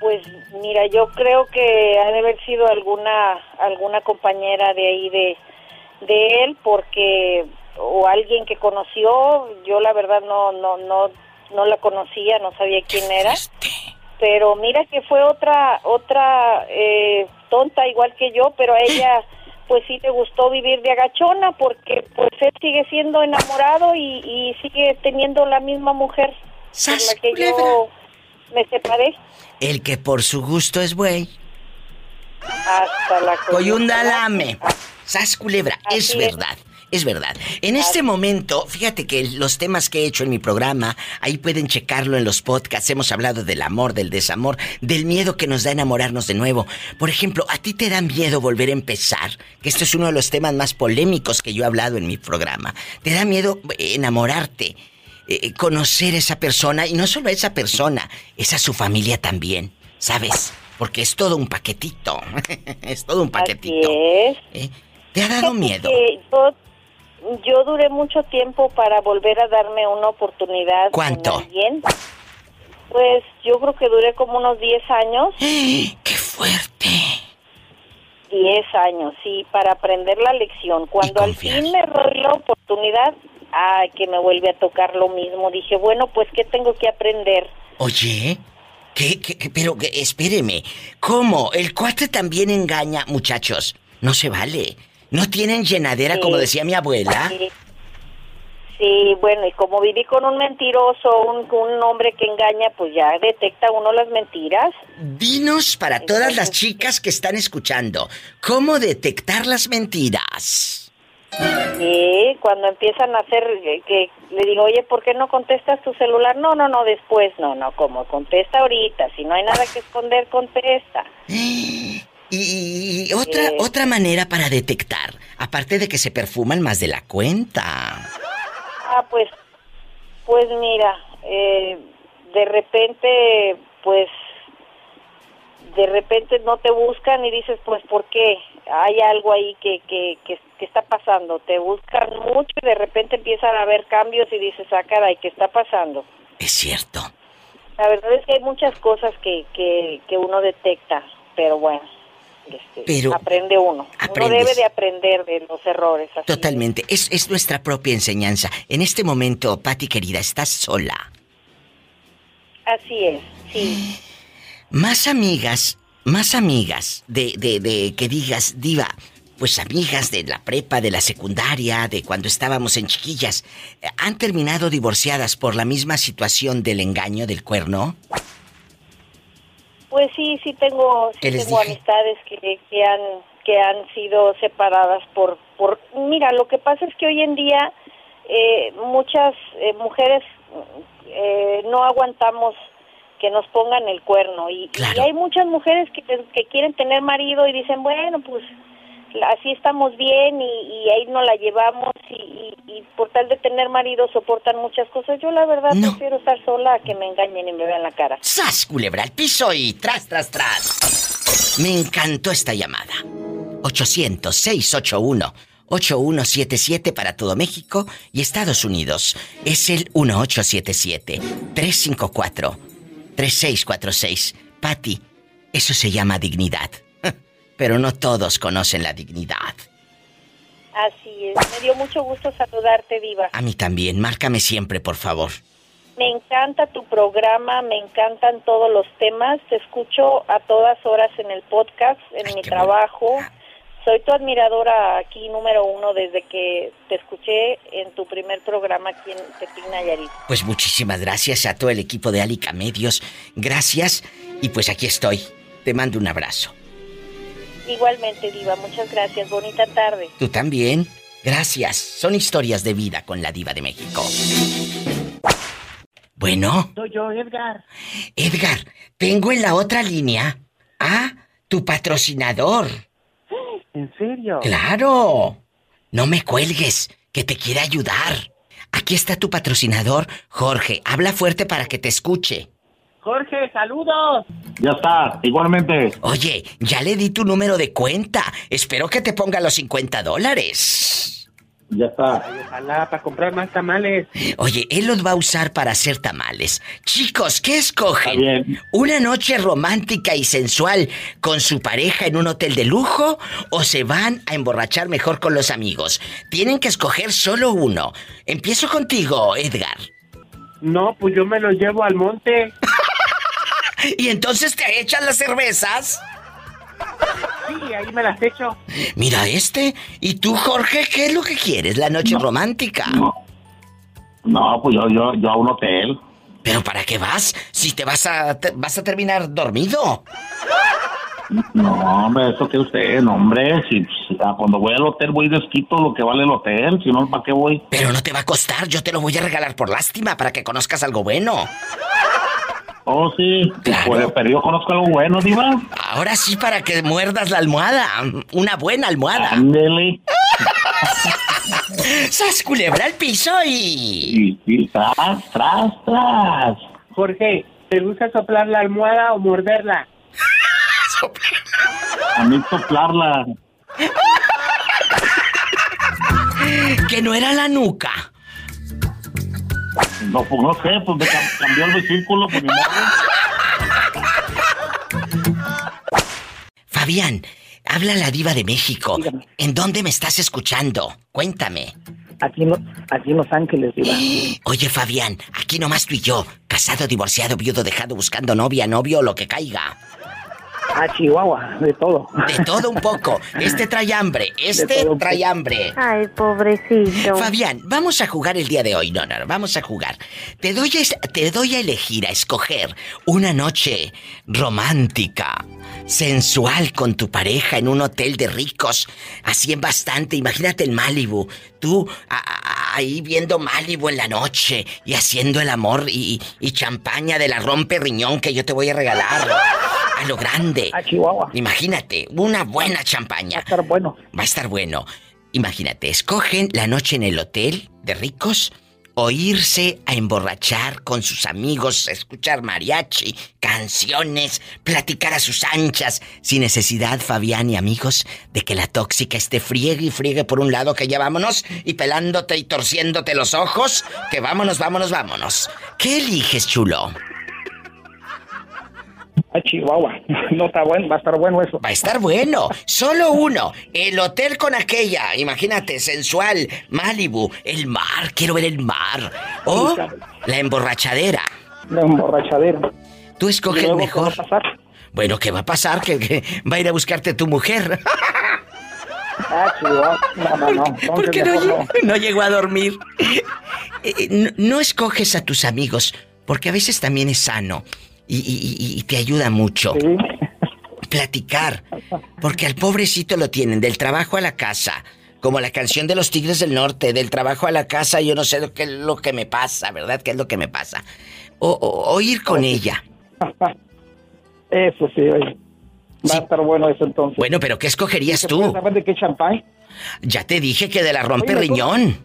Pues mira, yo creo que ha de haber sido alguna alguna compañera de ahí de de él porque o alguien que conoció, yo la verdad no no no no la conocía, no sabía quién era. Pero mira que fue otra otra eh, tonta igual que yo, pero a ella pues sí le gustó vivir de agachona porque pues él sigue siendo enamorado y, y sigue teniendo la misma mujer por la que yo me separé. El que por su gusto es buey. Hasta la Coyunda lame. Sas culebra, es Así es. verdad. Es verdad. En este momento, fíjate que los temas que he hecho en mi programa, ahí pueden checarlo en los podcasts. Hemos hablado del amor, del desamor, del miedo que nos da enamorarnos de nuevo. Por ejemplo, ¿a ti te da miedo volver a empezar? Que esto es uno de los temas más polémicos que yo he hablado en mi programa. ¿Te da miedo eh, enamorarte? eh, conocer a esa persona y no solo a esa persona, es a su familia también, ¿sabes? Porque es todo un paquetito. <laughs> es todo un paquetito. ¿Eh? ¿Te ha dado miedo? Yo, yo duré mucho tiempo para volver a darme una oportunidad ¿Cuánto? con alguien. Pues yo creo que duré como unos 10 años. <gasps> ¡Qué fuerte! 10 años, sí, para aprender la lección. Cuando al fin me doy la oportunidad, ah, que me vuelve a tocar lo mismo, dije, bueno, pues, ¿qué tengo que aprender? Oye, ¿qué, qué, qué? pero qué- espéreme, ¿cómo? El cuate también engaña, muchachos. No se vale. No tienen llenadera, como decía mi abuela. Sí. Sí, bueno, y como viví con un mentiroso, un, un hombre que engaña, pues ya detecta uno las mentiras. Dinos para todas las chicas que están escuchando, ¿cómo detectar las mentiras? Sí, cuando empiezan a hacer, eh, que le digo, oye, ¿por qué no contestas tu celular? No, no, no, después, no, no, como contesta ahorita, si no hay nada que esconder, contesta. <gasps> <gasps> Y otra, Eh. otra manera para detectar, aparte de que se perfuman más de la cuenta. Ah, pues, pues mira, eh, de repente, pues, de repente no te buscan y dices, pues, ¿por qué? Hay algo ahí que, que, que, que está pasando. Te buscan mucho y de repente empiezan a haber cambios y dices, ah, caray, ¿qué está pasando? Es cierto. La verdad es que hay muchas cosas que, que, que uno detecta, pero bueno, este, Pero aprende uno. Uno debe de aprender de los errores. así. Totalmente, es, es nuestra propia enseñanza. En este momento, Patti querida, estás sola. Así es, sí. Más amigas, más amigas de, de, de que digas, diva, pues amigas de la prepa, de la secundaria, de cuando estábamos en chiquillas, ¿han terminado divorciadas por la misma situación del engaño, del cuerno? Pues sí, sí tengo, sí ¿Qué les tengo dije? amistades que, que han que han sido separadas por por. Mira, lo que pasa es que hoy en día eh, muchas eh, mujeres eh, no aguantamos que nos pongan el cuerno y, y hay muchas mujeres que, que quieren tener marido y dicen bueno pues así estamos bien y, y ahí nos la llevamos y, y- y por tal de tener marido soportan muchas cosas. Yo la verdad prefiero estar sola a que me engañen y me vean la cara. ¡Sas, culebra al piso y tras, tras, tras! Me encantó esta llamada. 800-681-8177 para todo México y Estados Unidos. Es el 1877-354-3646. Patti, eso se llama dignidad. Pero no todos conocen la dignidad. Así es. Me dio mucho gusto saludarte, Diva. A mí también, márcame siempre, por favor. Me encanta tu programa, me encantan todos los temas. Te escucho a todas horas en el podcast, en mi trabajo. Soy tu admiradora aquí, número uno, desde que te escuché en tu primer programa aquí en Tepic Nayarit. Pues muchísimas gracias a todo el equipo de Alica Medios. Gracias. Y pues aquí estoy. Te mando un abrazo. Igualmente, Diva, muchas gracias. Bonita tarde. Tú también. Gracias. Son historias de vida con la diva de México. Bueno, Soy yo, Edgar. Edgar, tengo en la otra línea a tu patrocinador. ¿En serio? Claro. No me cuelgues, que te quiere ayudar. Aquí está tu patrocinador, Jorge. Habla fuerte para que te escuche. Jorge, saludos. Ya está, igualmente. Oye, ya le di tu número de cuenta. Espero que te ponga los 50 dólares. Ya está. ojalá para comprar más tamales. Oye, él los va a usar para hacer tamales. Chicos, ¿qué escogen? ¿Una noche romántica y sensual con su pareja en un hotel de lujo o se van a emborrachar mejor con los amigos? Tienen que escoger solo uno. Empiezo contigo, Edgar. No, pues yo me los llevo al monte. ¿Y entonces te echan las cervezas? Sí, ahí me las echo. Mira este. ¿Y tú, Jorge, qué es lo que quieres? ¿La noche romántica? No, pues yo, yo, yo a un hotel. ¿Pero para qué vas? Si te vas a, te- vas a terminar dormido. No, hombre, eso que usted, no, hombre. Si, si- ah, cuando voy al hotel voy desquito lo que vale el hotel. Si no, ¿para qué voy? Pero no te va a costar, yo te lo voy a regalar por lástima para que conozcas algo bueno. Oh, sí. Pues, pero yo conozco algo bueno, Diva. Ahora sí para que muerdas la almohada. Una buena almohada. Ándele. <laughs> ¡Sas culebra al piso y... Sí, sí, tras, tras, tras. Jorge, ¿te gusta soplar la almohada o morderla? <laughs> A mí soplarla. <laughs> Que no era la nuca. No, pues no sé, pues me cam- cambió el versículo, pues ni modo. Fabián, habla la diva de México. ¿En dónde me estás escuchando? Cuéntame. Aquí, no, aquí en Los Ángeles, diva. <gasps> Oye, Fabián, aquí nomás tú y yo. Casado, divorciado, viudo, dejado, buscando novia, novio, lo que caiga. Ah, Chihuahua, de todo. De todo un poco. Este trae hambre, este trae hambre. Ay, pobrecito. Fabián, vamos a jugar el día de hoy. No, no, no, vamos a jugar. Te doy, a te doy a elegir, a escoger una noche romántica, sensual con tu pareja en un hotel de ricos, así en bastante. Imagínate el Malibu, tú a- a- ahí viendo Malibu en la noche y haciendo el amor y, y champaña de la rompe riñón que yo te voy a regalar. A lo grande. A Chihuahua. Imagínate, una buena champaña. Va a estar bueno. Va a estar bueno. Imagínate, escogen la noche en el hotel de ricos o irse a emborrachar con sus amigos, escuchar mariachi, canciones, platicar a sus anchas, sin necesidad, Fabián y amigos, de que la tóxica esté friegue y friegue por un lado, que ya vámonos, y pelándote y torciéndote los ojos, que vámonos, vámonos, vámonos. ¿Qué eliges, chulo? A Chihuahua. <laughs> No está bueno, va a estar bueno eso. Va a estar bueno. Solo uno. El hotel con aquella. Imagínate, sensual. Malibu. El mar. Quiero ver el mar. O la emborrachadera. La emborrachadera. Tú escoges ¿Y luego mejor. qué va a pasar? Bueno, ¿qué va a pasar? Que, que va a ir a buscarte tu mujer. Ah, Chihuahua. No, no, no. Entonces Porque no, lle- no llegó a dormir. Eh, no, no escoges a tus amigos, porque a veces también es sano y, y- te ayuda mucho. Platicar. Porque al pobrecito lo tienen del trabajo a la casa. Como la canción de los Tigres del Norte, del trabajo a la casa, yo no sé lo que, lo que me pasa, ¿verdad? ¿Qué es lo que me pasa? O, o- o ir con ella. <laughs> Eso sí, oye. Va a estar bueno eso entonces. Bueno, pero ¿qué escogerías ¿Se tú? saber de qué champán? Ya te dije que de la rompe riñón.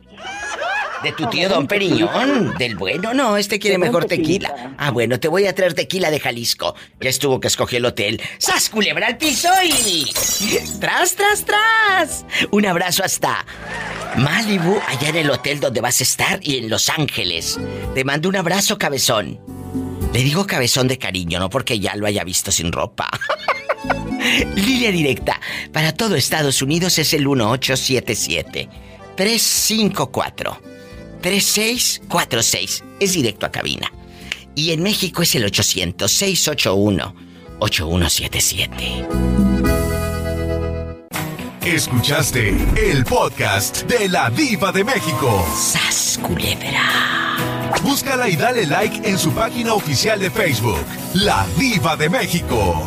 De tu tío Don Periñón. Del bueno, no, este quiere mejor Tequila. Ah, bueno, te voy a traer tequila de Jalisco. Ya estuvo que escogió el hotel. ¡Sas, culebra al piso y... ¡Tras, tras, tras! Un abrazo hasta Malibu, allá en el hotel donde vas a estar, y en Los Ángeles. Te mando un abrazo, cabezón. Le digo cabezón de cariño, no porque ya lo haya visto sin ropa. <laughs> Línea directa para todo Estados Unidos es el 1877 354 3646. Es directo a cabina. Y en México es el 800 681 8177. Escuchaste el podcast de la Diva de México. ¡Sas, culebra! Búscala y dale like en su página oficial de Facebook, La Diva de México.